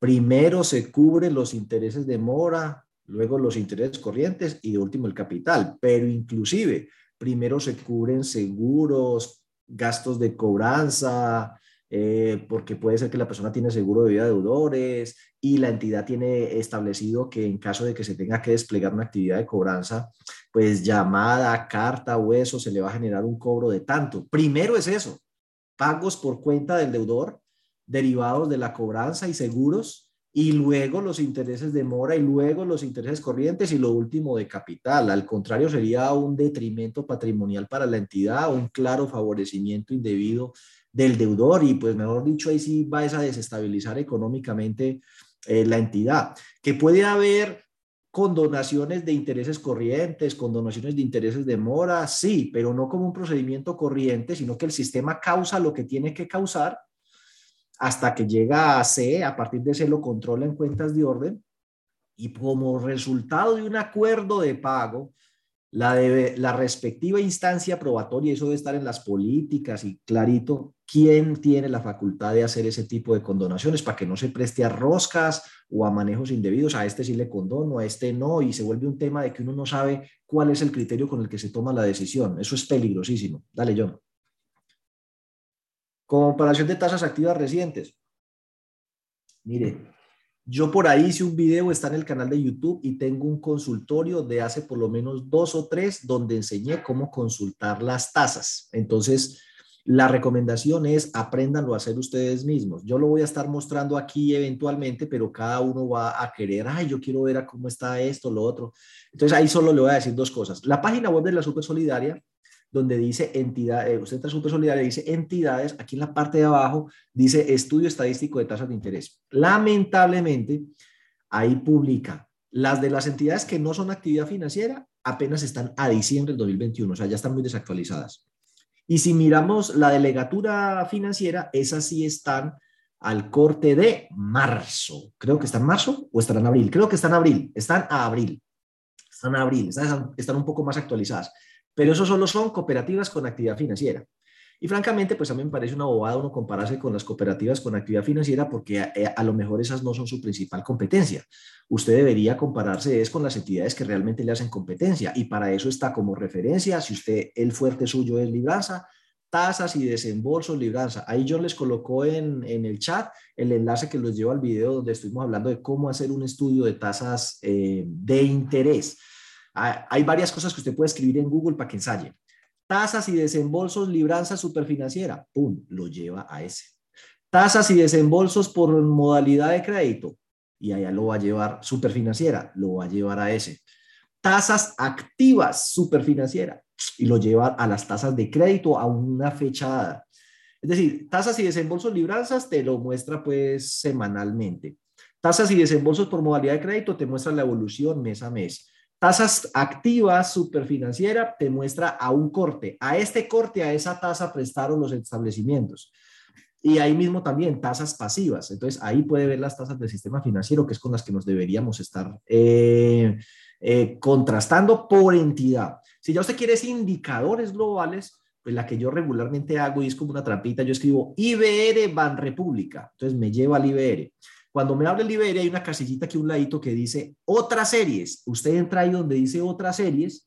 Primero se cubren los intereses de mora, luego los intereses corrientes y de último el capital, pero inclusive primero se cubren seguros, gastos de cobranza, eh, porque puede ser que la persona tiene seguro de vida de deudores y la entidad tiene establecido que en caso de que se tenga que desplegar una actividad de cobranza, pues llamada, carta o eso, se le va a generar un cobro de tanto. Primero es eso, pagos por cuenta del deudor derivados de la cobranza y seguros y luego los intereses de mora y luego los intereses corrientes y lo último de capital. Al contrario, sería un detrimento patrimonial para la entidad, un claro favorecimiento indebido del deudor y pues mejor dicho, ahí sí va a desestabilizar económicamente eh, la entidad, que puede haber condonaciones de intereses corrientes, condonaciones de intereses de mora, sí, pero no como un procedimiento corriente, sino que el sistema causa lo que tiene que causar hasta que llega a C, a partir de C lo controla en cuentas de orden y como resultado de un acuerdo de pago, la, la respectiva instancia probatoria, eso debe estar en las políticas y clarito, quién tiene la facultad de hacer ese tipo de condonaciones para que no se preste a roscas o a manejos indebidos, a este sí le condono, a este no, y se vuelve un tema de que uno no sabe cuál es el criterio con el que se toma la decisión. Eso es peligrosísimo. Dale, John. Comparación de tasas activas recientes. Mire, yo por ahí hice un video, está en el canal de YouTube y tengo un consultorio de hace por lo menos dos o tres donde enseñé cómo consultar las tasas. Entonces, la recomendación es apréndanlo a hacer ustedes mismos. Yo lo voy a estar mostrando aquí eventualmente, pero cada uno va a querer, ay, yo quiero ver a cómo está esto, lo otro. Entonces ahí solo le voy a decir dos cosas. La página web de la Super Solidaria, donde dice entidad, eh, usted entra a Super Solidaria, dice entidades, aquí en la parte de abajo dice estudio estadístico de tasas de interés. Lamentablemente, ahí publica las de las entidades que no son actividad financiera, apenas están a diciembre del 2021, o sea, ya están muy desactualizadas. Y si miramos la delegatura financiera, esas sí están al corte de marzo. Creo que está en marzo o están en abril. Creo que están en abril. Están a abril. Están a abril. Están, están un poco más actualizadas. Pero eso solo son cooperativas con actividad financiera. Y francamente, pues a mí me parece una bobada uno compararse con las cooperativas con actividad financiera porque a, eh, a, lo mejor esas no son su principal competencia. Usted debería compararse es con las entidades que realmente le hacen competencia y para eso está como referencia, si usted el fuerte suyo es libranza, tasas y desembolsos libranza. Ahí yo les colocó en, en, el chat el enlace que los lleva al video donde estuvimos hablando de cómo hacer un estudio de tasas eh, de interés. Hay varias cosas que usted puede escribir en Google para que ensaye tasas y desembolsos, libranza superfinanciera, ¡pum!, lo lleva a ese. Tasas y desembolsos por modalidad de crédito, y allá lo va a llevar superfinanciera, lo va a llevar a ese. Tasas activas superfinanciera, y lo lleva a las tasas de crédito a una fecha dada. Es decir, tasas y desembolsos, libranzas, te lo muestra pues semanalmente. Tasas y desembolsos por modalidad de crédito te muestra la evolución mes a mes. Tasas activas superfinanciera te muestra a un corte. A este corte, a esa tasa prestaron los establecimientos. Y ahí mismo también tasas pasivas. Entonces ahí puede ver las tasas del sistema financiero, que es con las que nos deberíamos estar eh, eh, contrastando por entidad. Si ya usted quiere indicadores globales, pues la que yo regularmente hago y es como una trampita, yo escribo IBR Ban República. Entonces me lleva al IBR. Cuando me habla el Liberia, hay una casillita aquí un ladito que dice otras series. Usted entra ahí donde dice otras series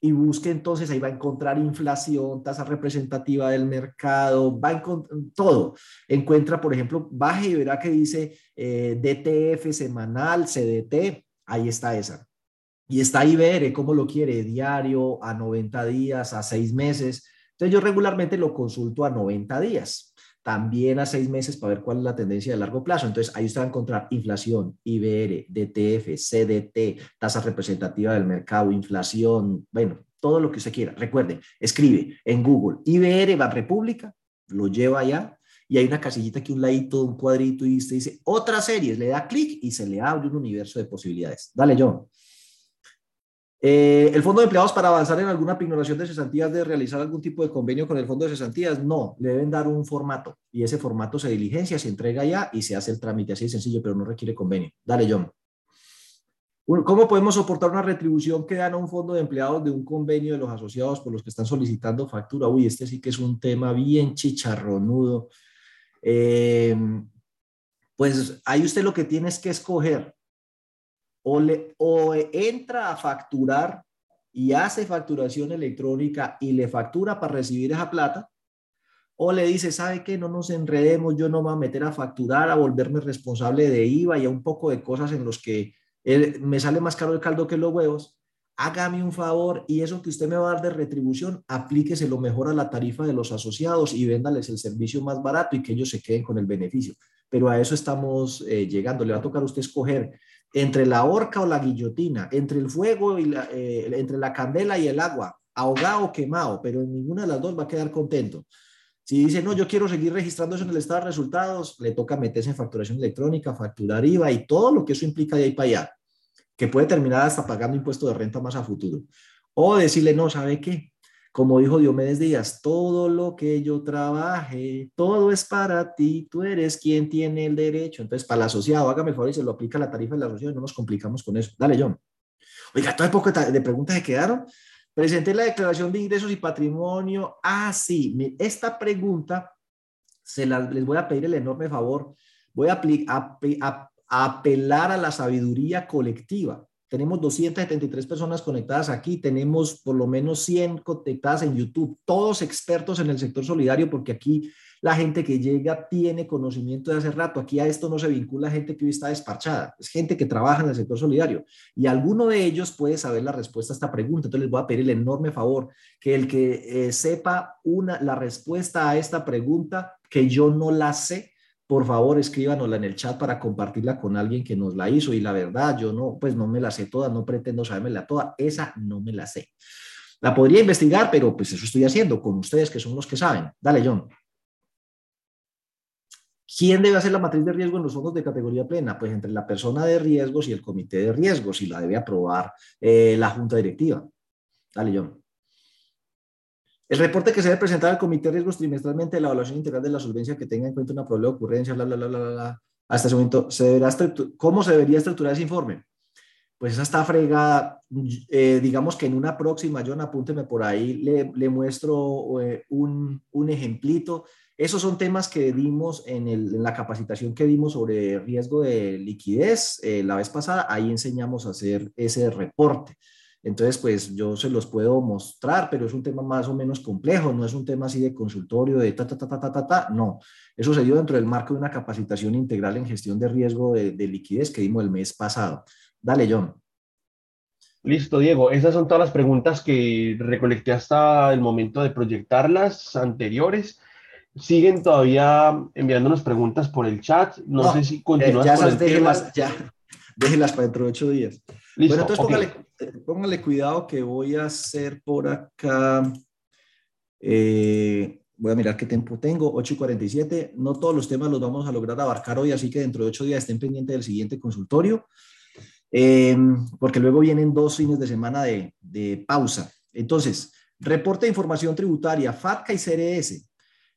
y busque entonces, ahí va a encontrar inflación, tasa representativa del mercado, va a encontrar todo. Encuentra, por ejemplo, baje y verá que dice eh, DTF semanal, CDT, ahí está esa. Y está IBR, ¿cómo lo quiere? Diario, a 90 días, a 6 meses. Entonces yo regularmente lo consulto a 90 días también a seis meses para ver cuál es la tendencia de largo plazo. Entonces, ahí usted va a encontrar inflación, IBR, DTF, CDT, tasa representativa del mercado, inflación, bueno, todo lo que usted quiera. Recuerde, escribe en Google IBR va República, lo lleva allá y hay una casillita aquí, un ladito, un cuadrito y usted dice otras series, le da clic y se le abre un universo de posibilidades. Dale, John. Eh, ¿El fondo de empleados para avanzar en alguna pignoración de cesantías de realizar algún tipo de convenio con el fondo de cesantías? No, le deben dar un formato y ese formato se diligencia, se entrega ya y se hace el trámite así de sencillo, pero no requiere convenio. Dale, John. ¿Cómo podemos soportar una retribución que dan a un fondo de empleados de un convenio de los asociados por los que están solicitando factura? Uy, este sí que es un tema bien chicharronudo. Eh, pues ahí usted lo que tiene es que escoger o, le, o entra a facturar y hace facturación electrónica y le factura para recibir esa plata, o le dice, ¿sabe qué? No nos enredemos, yo no me voy a meter a facturar, a volverme responsable de IVA y a un poco de cosas en los que me sale más caro el caldo que los huevos. Hágame un favor y eso que usted me va a dar de retribución, aplíquese lo mejor a la tarifa de los asociados y véndales el servicio más barato y que ellos se queden con el beneficio. Pero a eso estamos eh, llegando. Le va a tocar a usted escoger entre la horca o la guillotina, entre el fuego y la, eh, entre la candela y el agua, ahogado o quemado, pero en ninguna de las dos va a quedar contento. Si dice, no, yo quiero seguir registrándose en el estado de resultados, le toca meterse en facturación electrónica, facturar IVA y todo lo que eso implica de ahí para allá, que puede terminar hasta pagando impuesto de renta más a futuro. O decirle, no, ¿sabe qué? Como dijo Diomedes Díaz, todo lo que yo trabaje, todo es para ti, tú eres quien tiene el derecho. Entonces, para el asociado, hágame el favor y se lo aplica la tarifa de la asociación no nos complicamos con eso. Dale, John. Oiga, todo el poco de preguntas se quedaron. Presenté la declaración de ingresos y patrimonio. Ah, sí, esta pregunta se les voy a pedir el enorme favor. Voy a apelar a la sabiduría colectiva. Tenemos 273 personas conectadas aquí, tenemos por lo menos 100 conectadas en YouTube, todos expertos en el sector solidario, porque aquí la gente que llega tiene conocimiento de hace rato. Aquí a esto no se vincula gente que hoy está desparchada, es gente que trabaja en el sector solidario y alguno de ellos puede saber la respuesta a esta pregunta. Entonces les voy a pedir el enorme favor que el que eh, sepa una, la respuesta a esta pregunta, que yo no la sé, por favor escríbanosla en el chat para compartirla con alguien que nos la hizo y la verdad yo no pues no me la sé toda no pretendo sabérmela toda esa no me la sé la podría investigar pero pues eso estoy haciendo con ustedes que son los que saben dale John ¿Quién debe hacer la matriz de riesgo en los fondos de categoría plena? Pues entre la persona de riesgos y el comité de riesgos y la debe aprobar eh, la junta directiva. Dale, John. El reporte que se debe presentar al comité de riesgos trimestralmente de la evaluación integral de la solvencia que tenga en cuenta una probable ocurrencia, bla, bla, bla, bla, bla. Hasta ese momento, ¿se deberá ¿cómo se debería estructurar ese informe? Pues esa está fregada. Eh, digamos que en una próxima, John, apúnteme por ahí, le, le muestro eh, un, un ejemplito esos son temas que dimos en, la capacitación que dimos sobre riesgo de liquidez eh, la vez pasada. Ahí enseñamos a hacer ese reporte. Entonces, pues yo se los puedo mostrar, pero es un tema más o menos complejo, no es un tema así de consultorio, de ta, ta, ta, ta, ta, ta, ta. no. Eso se dio dentro del marco de una capacitación integral en gestión de riesgo de, de liquidez que dimos el mes pasado. Dale, John. Listo, Diego. Esas son todas las preguntas que recolecté hasta el momento de proyectarlas anteriores siguen todavía enviándonos preguntas por el chat. No, sé si continúas ya con el déjelas, Ya, déjenlas para dentro de ocho días. bueno, entonces póngale, cuidado que voy a hacer por acá. Eh, voy a mirar qué tiempo tengo, 8 y 47. No todos los temas los vamos a lograr abarcar hoy, así que dentro de ocho días estén pendientes del siguiente consultorio, eh, porque luego vienen dos fines de semana de, de pausa. Entonces, reporte de información tributaria, FATCA y CRS.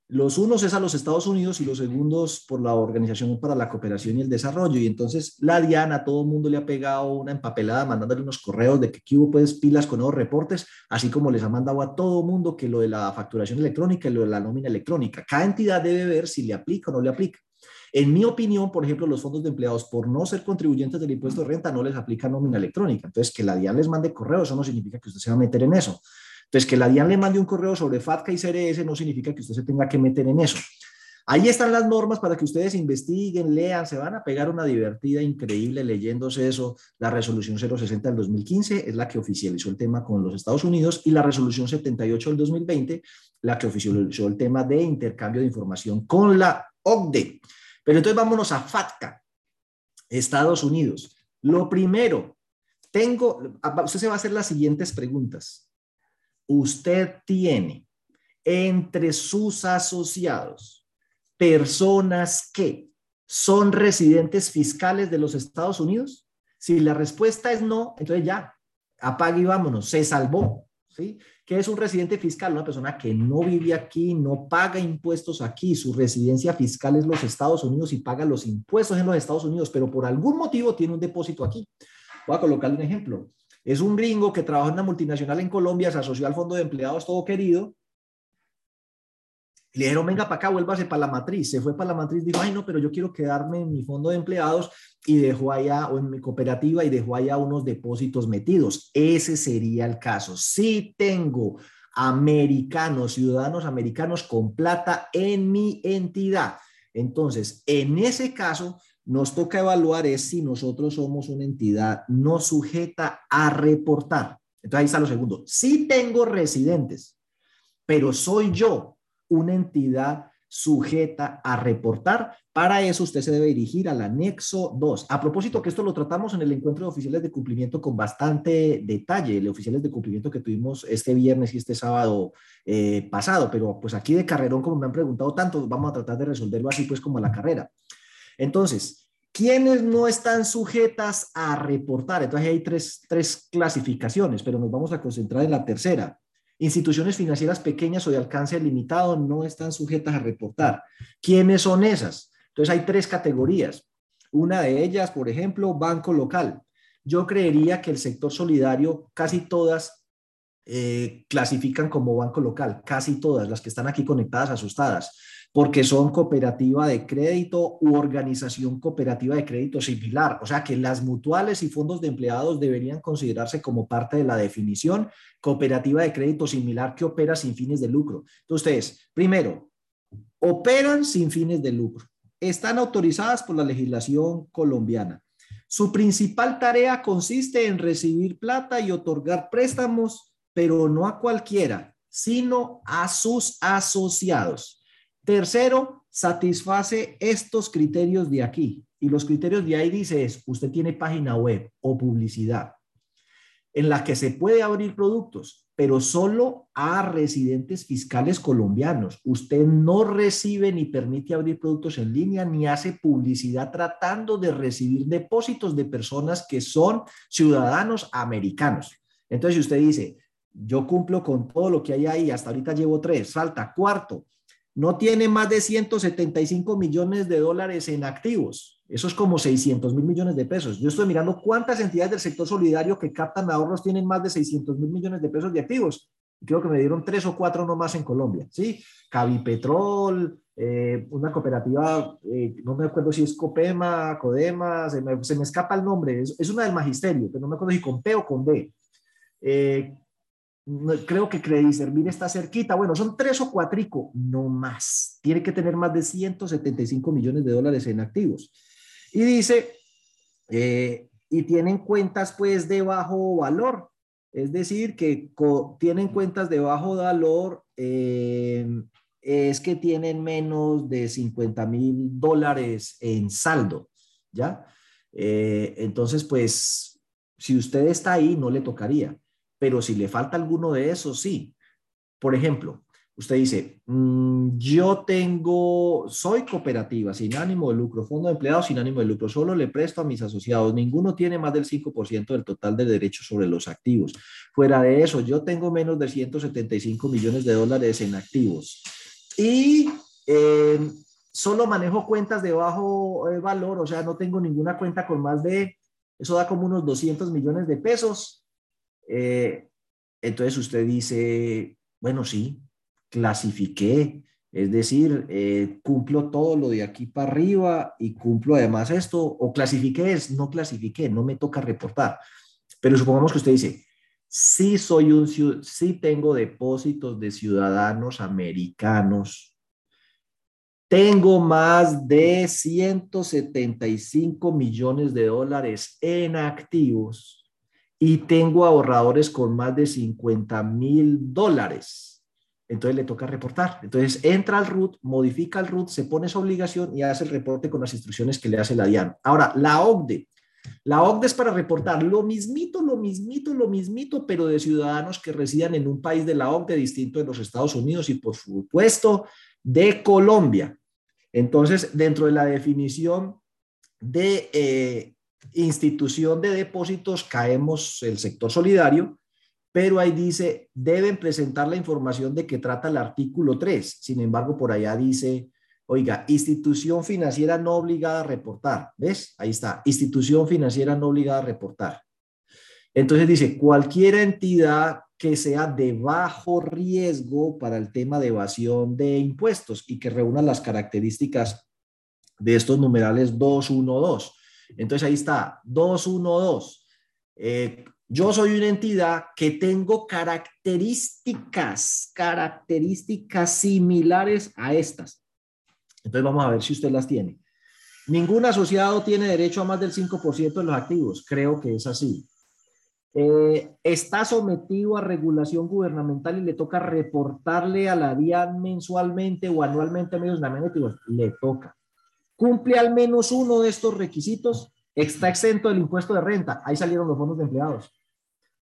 Los unos es a los Estados Unidos y los segundos por la Organización para la Cooperación y el Desarrollo. Y entonces la Diana, a todo el mundo le ha pegado una empapelada mandándole unos correos de que hubo pues pilas con nuevos reportes, así como les ha mandado a todo el mundo que lo de la facturación electrónica y lo de la nómina electrónica. Cada entidad debe ver si le aplica o no le aplica. En mi opinión, por ejemplo, los fondos de empleados, por no ser contribuyentes del impuesto de renta, no les aplica nómina electrónica. Entonces, que la DIAN les mande correo, eso no significa que usted se va a meter en eso. Entonces, que la DIAN le mande un correo sobre FATCA y CRS no significa que usted se tenga que meter en eso. Ahí están las normas para que ustedes investiguen, lean, se van a pegar una divertida increíble leyéndose eso. La resolución 060 del 2015 es la que oficializó el tema con los Estados Unidos y la resolución 78 del 2020 la que oficializó el tema de intercambio de información con la OCDE. Pero entonces vámonos a FATCA, Estados Unidos. Lo primero, tengo, usted se va a hacer las siguientes preguntas usted tiene entre sus asociados personas que son residentes fiscales de los Estados Unidos? Si la respuesta es no, entonces ya, apague y vámonos, se salvó. ¿sí? ¿Qué es un residente fiscal? Una persona que no vive aquí, no paga impuestos aquí, su residencia fiscal es los Estados Unidos y paga los impuestos en los Estados Unidos, pero por algún motivo tiene un depósito aquí. Voy a colocarle un ejemplo. Es un gringo que trabaja en una multinacional en Colombia, se asoció al fondo de empleados todo querido. le dijeron, venga para acá, vuélvase para la matriz. Se fue para la matriz, dijo, ay, no, pero yo quiero quedarme en mi fondo de empleados y dejó allá, o en mi cooperativa, y dejó allá unos depósitos metidos. Ese sería el caso. Si tengo americanos, ciudadanos americanos con plata en mi entidad. Entonces, en ese caso, nos toca evaluar es si nosotros somos una entidad no sujeta a reportar. Entonces ahí está lo segundo. Si tengo residentes, pero soy yo una entidad sujeta a reportar. Para eso usted se debe dirigir al anexo 2. A propósito que esto lo tratamos en el encuentro de oficiales de cumplimiento con bastante detalle, el oficiales de cumplimiento que tuvimos este viernes y este sábado eh, pasado, pero pues aquí de carrerón, como me han preguntado tanto, vamos a tratar de resolverlo así pues como a la carrera. Entonces, ¿quiénes no están sujetas a reportar? Entonces hay tres, tres clasificaciones, pero nos vamos a concentrar en la tercera. Instituciones financieras pequeñas o de alcance limitado no están sujetas a reportar. ¿Quiénes son esas? Entonces hay tres categorías. Una de ellas, por ejemplo, banco local. Yo creería que el sector solidario, casi todas eh, clasifican como banco local, casi todas las que están aquí conectadas, asustadas porque son cooperativa de crédito u organización cooperativa de crédito similar. O sea que las mutuales y fondos de empleados deberían considerarse como parte de la definición cooperativa de crédito similar que opera sin fines de lucro. Entonces, ustedes, primero, operan sin fines de lucro. Están autorizadas por la legislación colombiana. Su principal tarea consiste en recibir plata y otorgar préstamos, pero no a cualquiera, sino a sus asociados. Tercero, satisface estos criterios de aquí. Y los criterios de ahí dice es, usted tiene página web o publicidad en la que se puede abrir productos, pero solo a residentes fiscales colombianos. Usted no recibe ni permite abrir productos en línea ni hace publicidad tratando de recibir depósitos de personas que son ciudadanos americanos. Entonces, si usted dice, yo cumplo con todo lo que hay ahí, hasta ahorita llevo tres, falta cuarto, no tiene más de 175 millones de dólares en activos. Eso es como 600 mil millones de pesos. Yo estoy mirando cuántas entidades del sector solidario que captan ahorros tienen más de 600 mil millones de pesos de activos. Creo que me dieron tres o cuatro nomás en Colombia. ¿sí? Cavipetrol, eh, una cooperativa, eh, no me acuerdo si es Copema, Codema, se me, escapa el nombre. Es, una del magisterio, pero no me acuerdo si con P o con B. Eh, creo que Servir está cerquita. Bueno, son tres o cuatrico, no más. Tiene que tener más de 175 millones de dólares en activos. Y dice, eh, y tienen cuentas pues de bajo valor. Es decir, que tienen cuentas de bajo valor, eh, es que tienen menos de 50 mil dólares en saldo, ¿ya? Eh, entonces, pues, si usted está ahí, no le tocaría pero si le falta alguno de esos, sí. Por ejemplo, usted dice, mm, yo tengo, soy cooperativa sin ánimo de lucro, fondo de empleados sin ánimo de lucro, solo le presto a mis asociados, ninguno tiene más del 5% del total de derechos sobre los activos. Fuera de eso, yo tengo menos de 175 millones de dólares en activos y em, solo manejo cuentas de bajo eh, valor, o sea, no tengo ninguna cuenta con más de, eso da como unos 200 millones de pesos eh, entonces usted dice, bueno, sí, clasifiqué, es decir, eh, cumplo todo lo de aquí para arriba y cumplo además esto, o clasifiqué es, no clasifiqué, no me toca reportar. Pero supongamos que usted dice, sí soy un, sí tengo depósitos de ciudadanos americanos, tengo más de 175 millones de dólares en activos y tengo ahorradores con más de 50 mil dólares. Entonces le toca reportar. Entonces entra al RUT, modifica el RUT, se pone esa obligación y hace el reporte con las instrucciones que le hace la DIAN. Ahora, la OCDE. La OCDE es para reportar lo mismito, lo mismito, lo mismito, pero de ciudadanos que residan en un país de la OCDE distinto de los Estados Unidos y por supuesto de Colombia. Entonces, dentro de la definición de eh, institución de depósitos caemos el sector solidario, pero ahí dice, deben presentar la información de que trata el artículo 3. Sin embargo, por allá dice, oiga, institución financiera no obligada a reportar. ¿Ves? Ahí está, institución financiera no obligada a reportar. Entonces dice, cualquier entidad que sea de bajo riesgo para el tema de evasión de impuestos y que reúna las características de estos numerales 212. Entonces ahí está, 212. Eh, yo soy una entidad que tengo características, características similares a estas. Entonces vamos a ver si usted las tiene. Ningún asociado tiene derecho a más del 5% de los activos. Creo que es así. eh, está sometido a regulación gubernamental y le toca reportarle a la DIAN mensualmente o anualmente a medios de le toca. Cumple al menos uno de estos requisitos, está exento del impuesto de renta. Ahí salieron los fondos de empleados.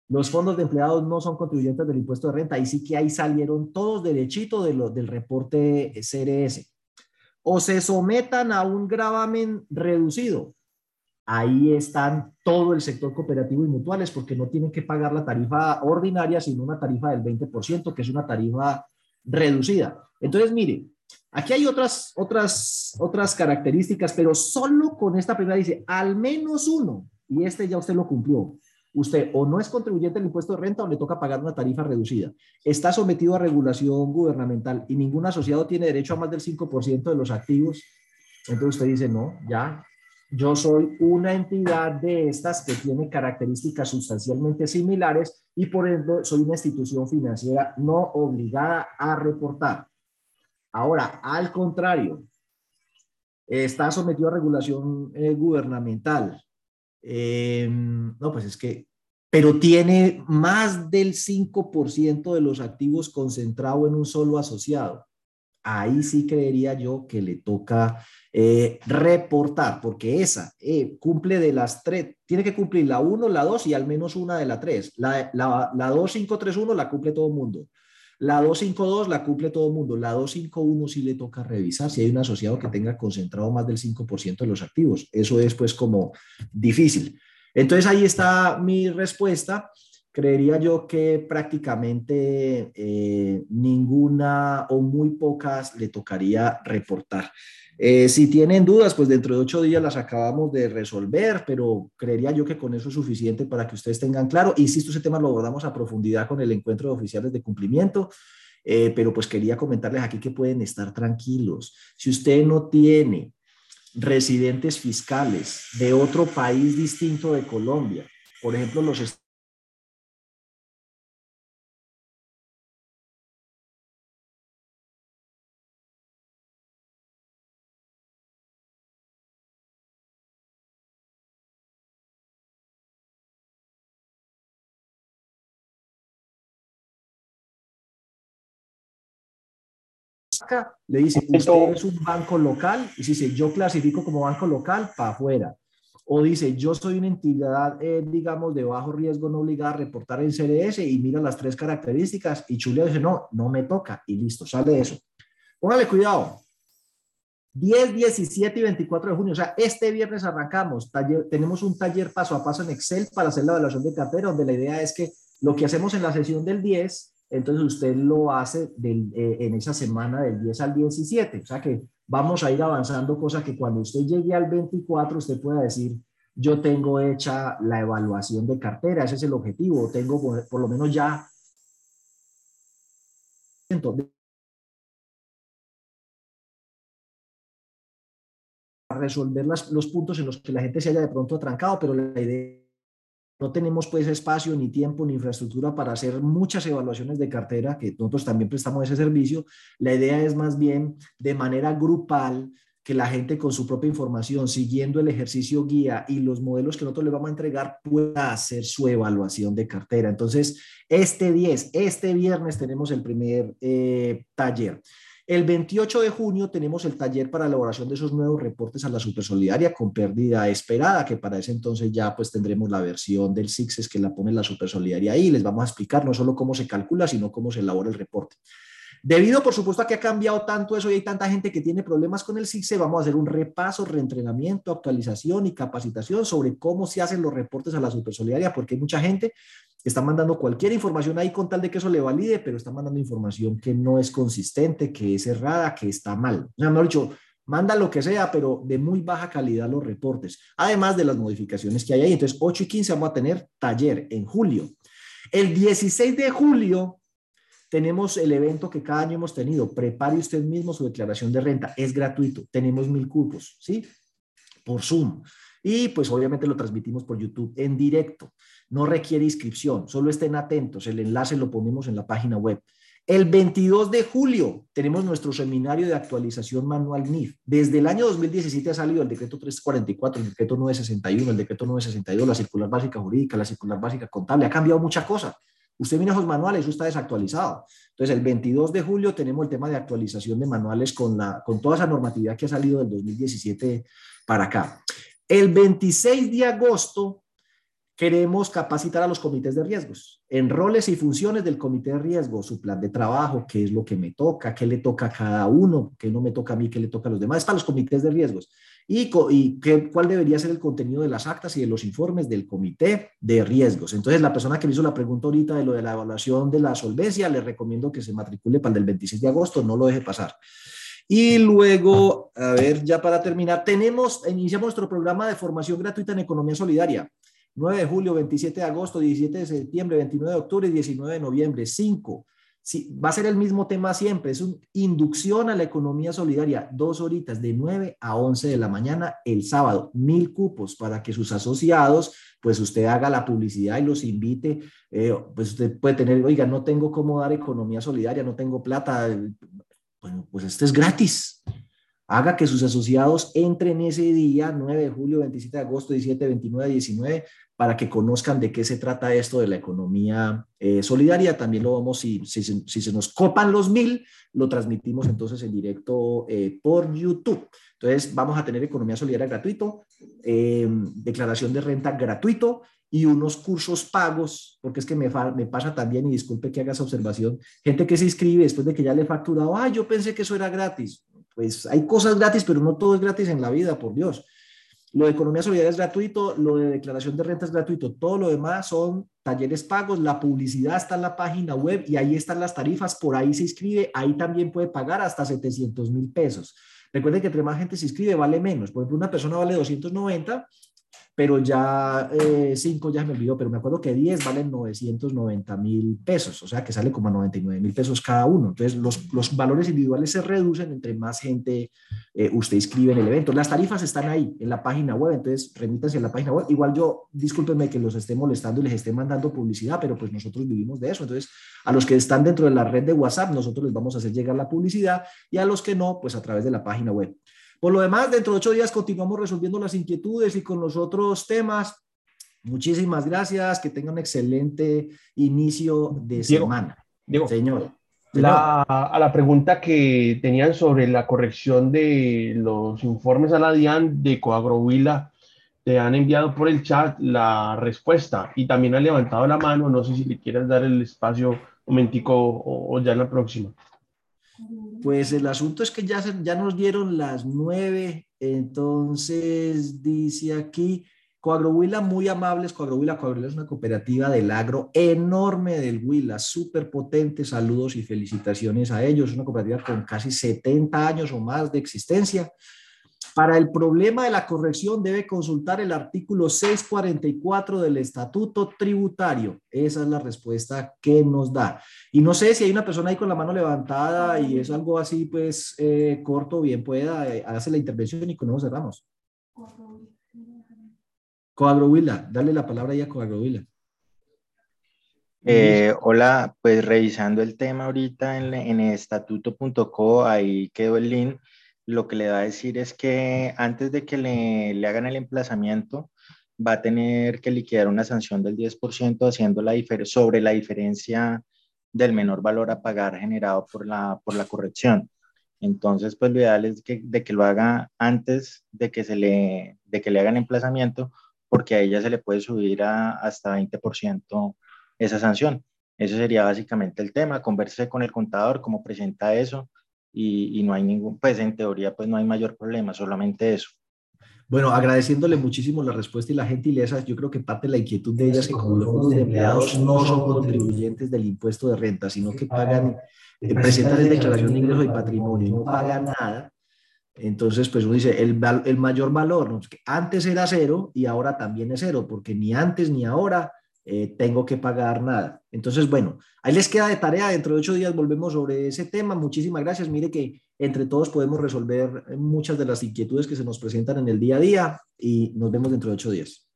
Los fondos de empleados no son contribuyentes del impuesto de renta, y sí que ahí salieron todos derechito del reporte CRS. O se sometan a un gravamen reducido. Ahí están todo el sector cooperativo y mutuales porque no tienen que pagar la tarifa ordinaria, sino una tarifa del 20%, que es una tarifa reducida. Entonces, mire, aquí hay otras, otras, otras características, pero solo con esta primera dice, al menos uno, y este ya usted lo cumplió usted o no es contribuyente del impuesto de renta o le toca pagar una tarifa reducida. Está sometido a regulación gubernamental y ningún asociado tiene derecho a más del 5% de los activos. Entonces usted dice, no, ya, yo soy una entidad de estas que tiene características sustancialmente similares y por ende soy una institución financiera no obligada a reportar. Ahora, al contrario, está sometido a regulación eh, gubernamental Em, no, pues es que, pero tiene más del 5% de los activos concentrado en un solo asociado. Ahí sí creería yo que le toca eh, reportar, porque esa eh, cumple de las tres, tiene que cumplir la 1, la 2 y al menos una de la 3. La, la, la 2531 la cumple todo el mundo. La 252 la cumple todo el mundo. La 251 sí le toca revisar si hay un asociado que tenga concentrado más del 5% de los activos. Eso es pues como difícil. Entonces ahí está mi respuesta. Creería yo que prácticamente eh, ninguna o muy pocas le tocaría reportar. Eh, si tienen dudas, pues dentro de ocho días las acabamos de resolver, pero creería yo que con eso es suficiente para que ustedes tengan claro. Insisto, ese tema lo abordamos a profundidad con el encuentro de oficiales de cumplimiento, eh, pero pues quería comentarles aquí que pueden estar tranquilos. Si usted no tiene residentes fiscales de otro país distinto de Colombia, por ejemplo, los le dice, usted es un banco local, y si dice, yo clasifico como banco local, para afuera. O dice, yo soy una entidad, eh, digamos, de bajo riesgo, no obligada a reportar en CDS, y mira las tres características, y Chulia dice, no, no me toca, y listo, sale eso. Póngale cuidado. 10, 17 y 24 de junio, o sea, este viernes arrancamos, tenemos un taller paso a paso en Excel para hacer la evaluación de cartera, donde la idea es que lo que hacemos en la sesión del 10 entonces usted lo hace eh, en esa semana del 10 al 17. O sea que vamos a ir avanzando, cosa que cuando usted llegue al 24 usted pueda decir, yo tengo hecha la evaluación de cartera, ese es el objetivo, tengo por, lo menos ya resolver los puntos en los que la gente se haya de pronto atrancado, pero la idea no tenemos pues espacio, ni tiempo, ni infraestructura para hacer muchas evaluaciones de cartera, que nosotros también prestamos ese servicio. La idea es más bien de manera grupal que la gente con su propia información, siguiendo el ejercicio guía y los modelos que nosotros le vamos a entregar, pueda hacer su evaluación de cartera. Entonces, este 10, este viernes tenemos el primer eh, taller. El 28 de junio tenemos el taller para elaboración de esos nuevos reportes a la Supersolidaria con pérdida esperada, que para ese entonces ya pues tendremos la versión del SIXES que la pone la Supersolidaria ahí. Les vamos a explicar no solo cómo se calcula, sino cómo se elabora el reporte. Debido, por supuesto, a que ha cambiado tanto eso y hay tanta gente que tiene problemas con el SIGSE, vamos a hacer un repaso, reentrenamiento, actualización y capacitación sobre cómo se hacen los reportes a la Supersolidaria, porque hay mucha gente está mandando cualquier información ahí con tal de que eso le valide, pero está mandando información que no es consistente, que es errada, que está mal. O sea, mejor dicho, manda lo que sea, pero de muy baja calidad los reportes, además de las modificaciones que hay ahí. Entonces, 8 y 15 vamos a tener taller en julio. El 16 de julio tenemos el evento que cada año hemos tenido. Prepare usted mismo su declaración de renta. Es gratuito. Tenemos mil cupos, ¿sí? Por Zoom. Y pues obviamente lo transmitimos por YouTube en directo. No requiere inscripción, solo estén atentos. El enlace lo ponemos en la página web. El 22 de julio tenemos nuestro seminario de actualización manual NIF. Desde el año 2017 ha salido el decreto 344, el decreto 961, el decreto 962, la circular básica jurídica, la circular básica contable. Ha cambiado mucha cosa. Usted mira esos manuales, eso está desactualizado. Entonces, el 22 de julio tenemos el tema de actualización de manuales con, la, con toda esa normatividad que ha salido del 2017 para acá. El 26 de agosto queremos capacitar a los comités de riesgos en roles y funciones del comité de riesgo, su plan de trabajo, qué es lo que me toca, qué le toca a cada uno, qué no me toca a mí, qué le toca a los demás, para los comités de riesgos. Y, y qué, cuál debería ser el contenido de las actas y de los informes del comité de riesgos. Entonces, la persona que me hizo la pregunta ahorita de lo de la evaluación de la solvencia, le recomiendo que se matricule para el del 26 de agosto, no lo deje pasar. Y luego, a ver, ya para terminar, tenemos, iniciamos nuestro programa de formación gratuita en economía solidaria. 9 de julio, 27 de agosto, 17 de septiembre, 29 de octubre y 19 de noviembre. 5. Sí, va a ser el mismo tema siempre, es una inducción a la economía solidaria, dos horitas de 9 a 11 de la mañana el sábado, mil cupos para que sus asociados, pues usted haga la publicidad y los invite, eh, pues usted puede tener, oiga, no tengo cómo dar economía solidaria, no tengo plata, bueno, pues este es gratis, haga que sus asociados entren ese día, 9 de julio, 27 de agosto, 17, 29, 19, para que conozcan de qué se trata esto de la economía eh, solidaria. También lo vamos, si, se nos copan los mil, lo transmitimos entonces en directo eh, por YouTube. Entonces vamos a tener economía solidaria gratuito, em, declaración de renta gratuito y unos cursos pagos, porque es que me, me, pasa también, y disculpe que haga esa observación, gente que se inscribe después de que ya le he facturado, ah, yo pensé que eso era gratis pues hay cosas gratis, pero no todo es gratis en la vida, por Dios. Lo de economía solidaria es gratuito, lo de declaración de renta es gratuito, todo lo demás son talleres pagos, la publicidad está en la página web y ahí están las tarifas, por ahí se inscribe, ahí también puede pagar hasta 700 mil pesos. Recuerden que entre más gente se inscribe vale menos, por ejemplo una persona vale 290 pero ya eh, cinco ya me olvidó, pero me acuerdo que 10 valen 990 mil pesos, o sea que sale como a 99 mil pesos cada uno. Entonces los, los, valores individuales se reducen entre más gente eh, usted inscribe en el evento. Las tarifas están ahí en la página web, entonces remítanse a la página web. Igual yo, discúlpenme que los esté molestando y les esté mandando publicidad, pero pues nosotros vivimos de eso. Entonces a los que están dentro de la red de WhatsApp, nosotros les vamos a hacer llegar la publicidad y a los que no, pues a través de la página web. Por lo demás, dentro de ocho días continuamos resolviendo las inquietudes y con los otros temas. Muchísimas gracias, que tengan un excelente inicio de semana. Diego, Señor. a la pregunta que tenían sobre la corrección de los informes a la DIAN de Coagrohuila, te han enviado por el chat la respuesta y también han levantado la mano. No sé si le quieres dar el espacio un momentico o, o ya en la próxima. Pues el asunto es que ya, ya nos dieron las nueve, entonces dice aquí, Coagrohuila muy amables, Coagrohuila, Coagrohuila es una cooperativa del agro enorme del Huila, súper potente, saludos y felicitaciones a ellos, es una cooperativa con casi 70 años o más de existencia. Para el problema de la corrección debe consultar el artículo 644 del Estatuto Tributario. Esa es la respuesta que nos da. Y no sé si hay una persona ahí con la mano levantada y es algo así, pues eh, corto, bien pueda, eh, hace la intervención y con eso cerramos. Coagrohuila, dale la palabra ahí a Coagrohuila. Eh, hola, pues revisando el tema ahorita en, en estatuto.co, ahí quedó el link lo que le va a decir es que antes de que le, le hagan el emplazamiento, va a tener que liquidar una sanción del 10% haciendo la sobre la diferencia del menor valor a pagar generado por la, por la corrección. Entonces, pues lo ideal es que, de que lo haga antes de que, se le, de que le hagan emplazamiento, porque a ella se le puede subir a, hasta 20% esa sanción. Eso sería básicamente el tema. Converse con el contador, cómo presenta eso, y, no hay ningún, pues en teoría, pues no hay mayor problema, solamente eso. Bueno, agradeciéndole muchísimo la respuesta y la gentileza, yo creo que parte de la inquietud de ellas es que como los de empleados no son contribuyentes del impuesto de renta, sino que pagan, eh, presentan la declaración de ingreso y patrimonio y no pagan nada. Entonces, pues uno dice, el, el mayor valor, ¿no? que antes era cero y ahora también es cero, porque ni antes ni ahora eh, tengo que pagar nada. Entonces, bueno, ahí les queda de tarea. Dentro de ocho días volvemos sobre ese tema. Muchísimas gracias. Mire que entre todos podemos resolver muchas de las inquietudes que se nos presentan en el día a día y nos vemos dentro de ocho días.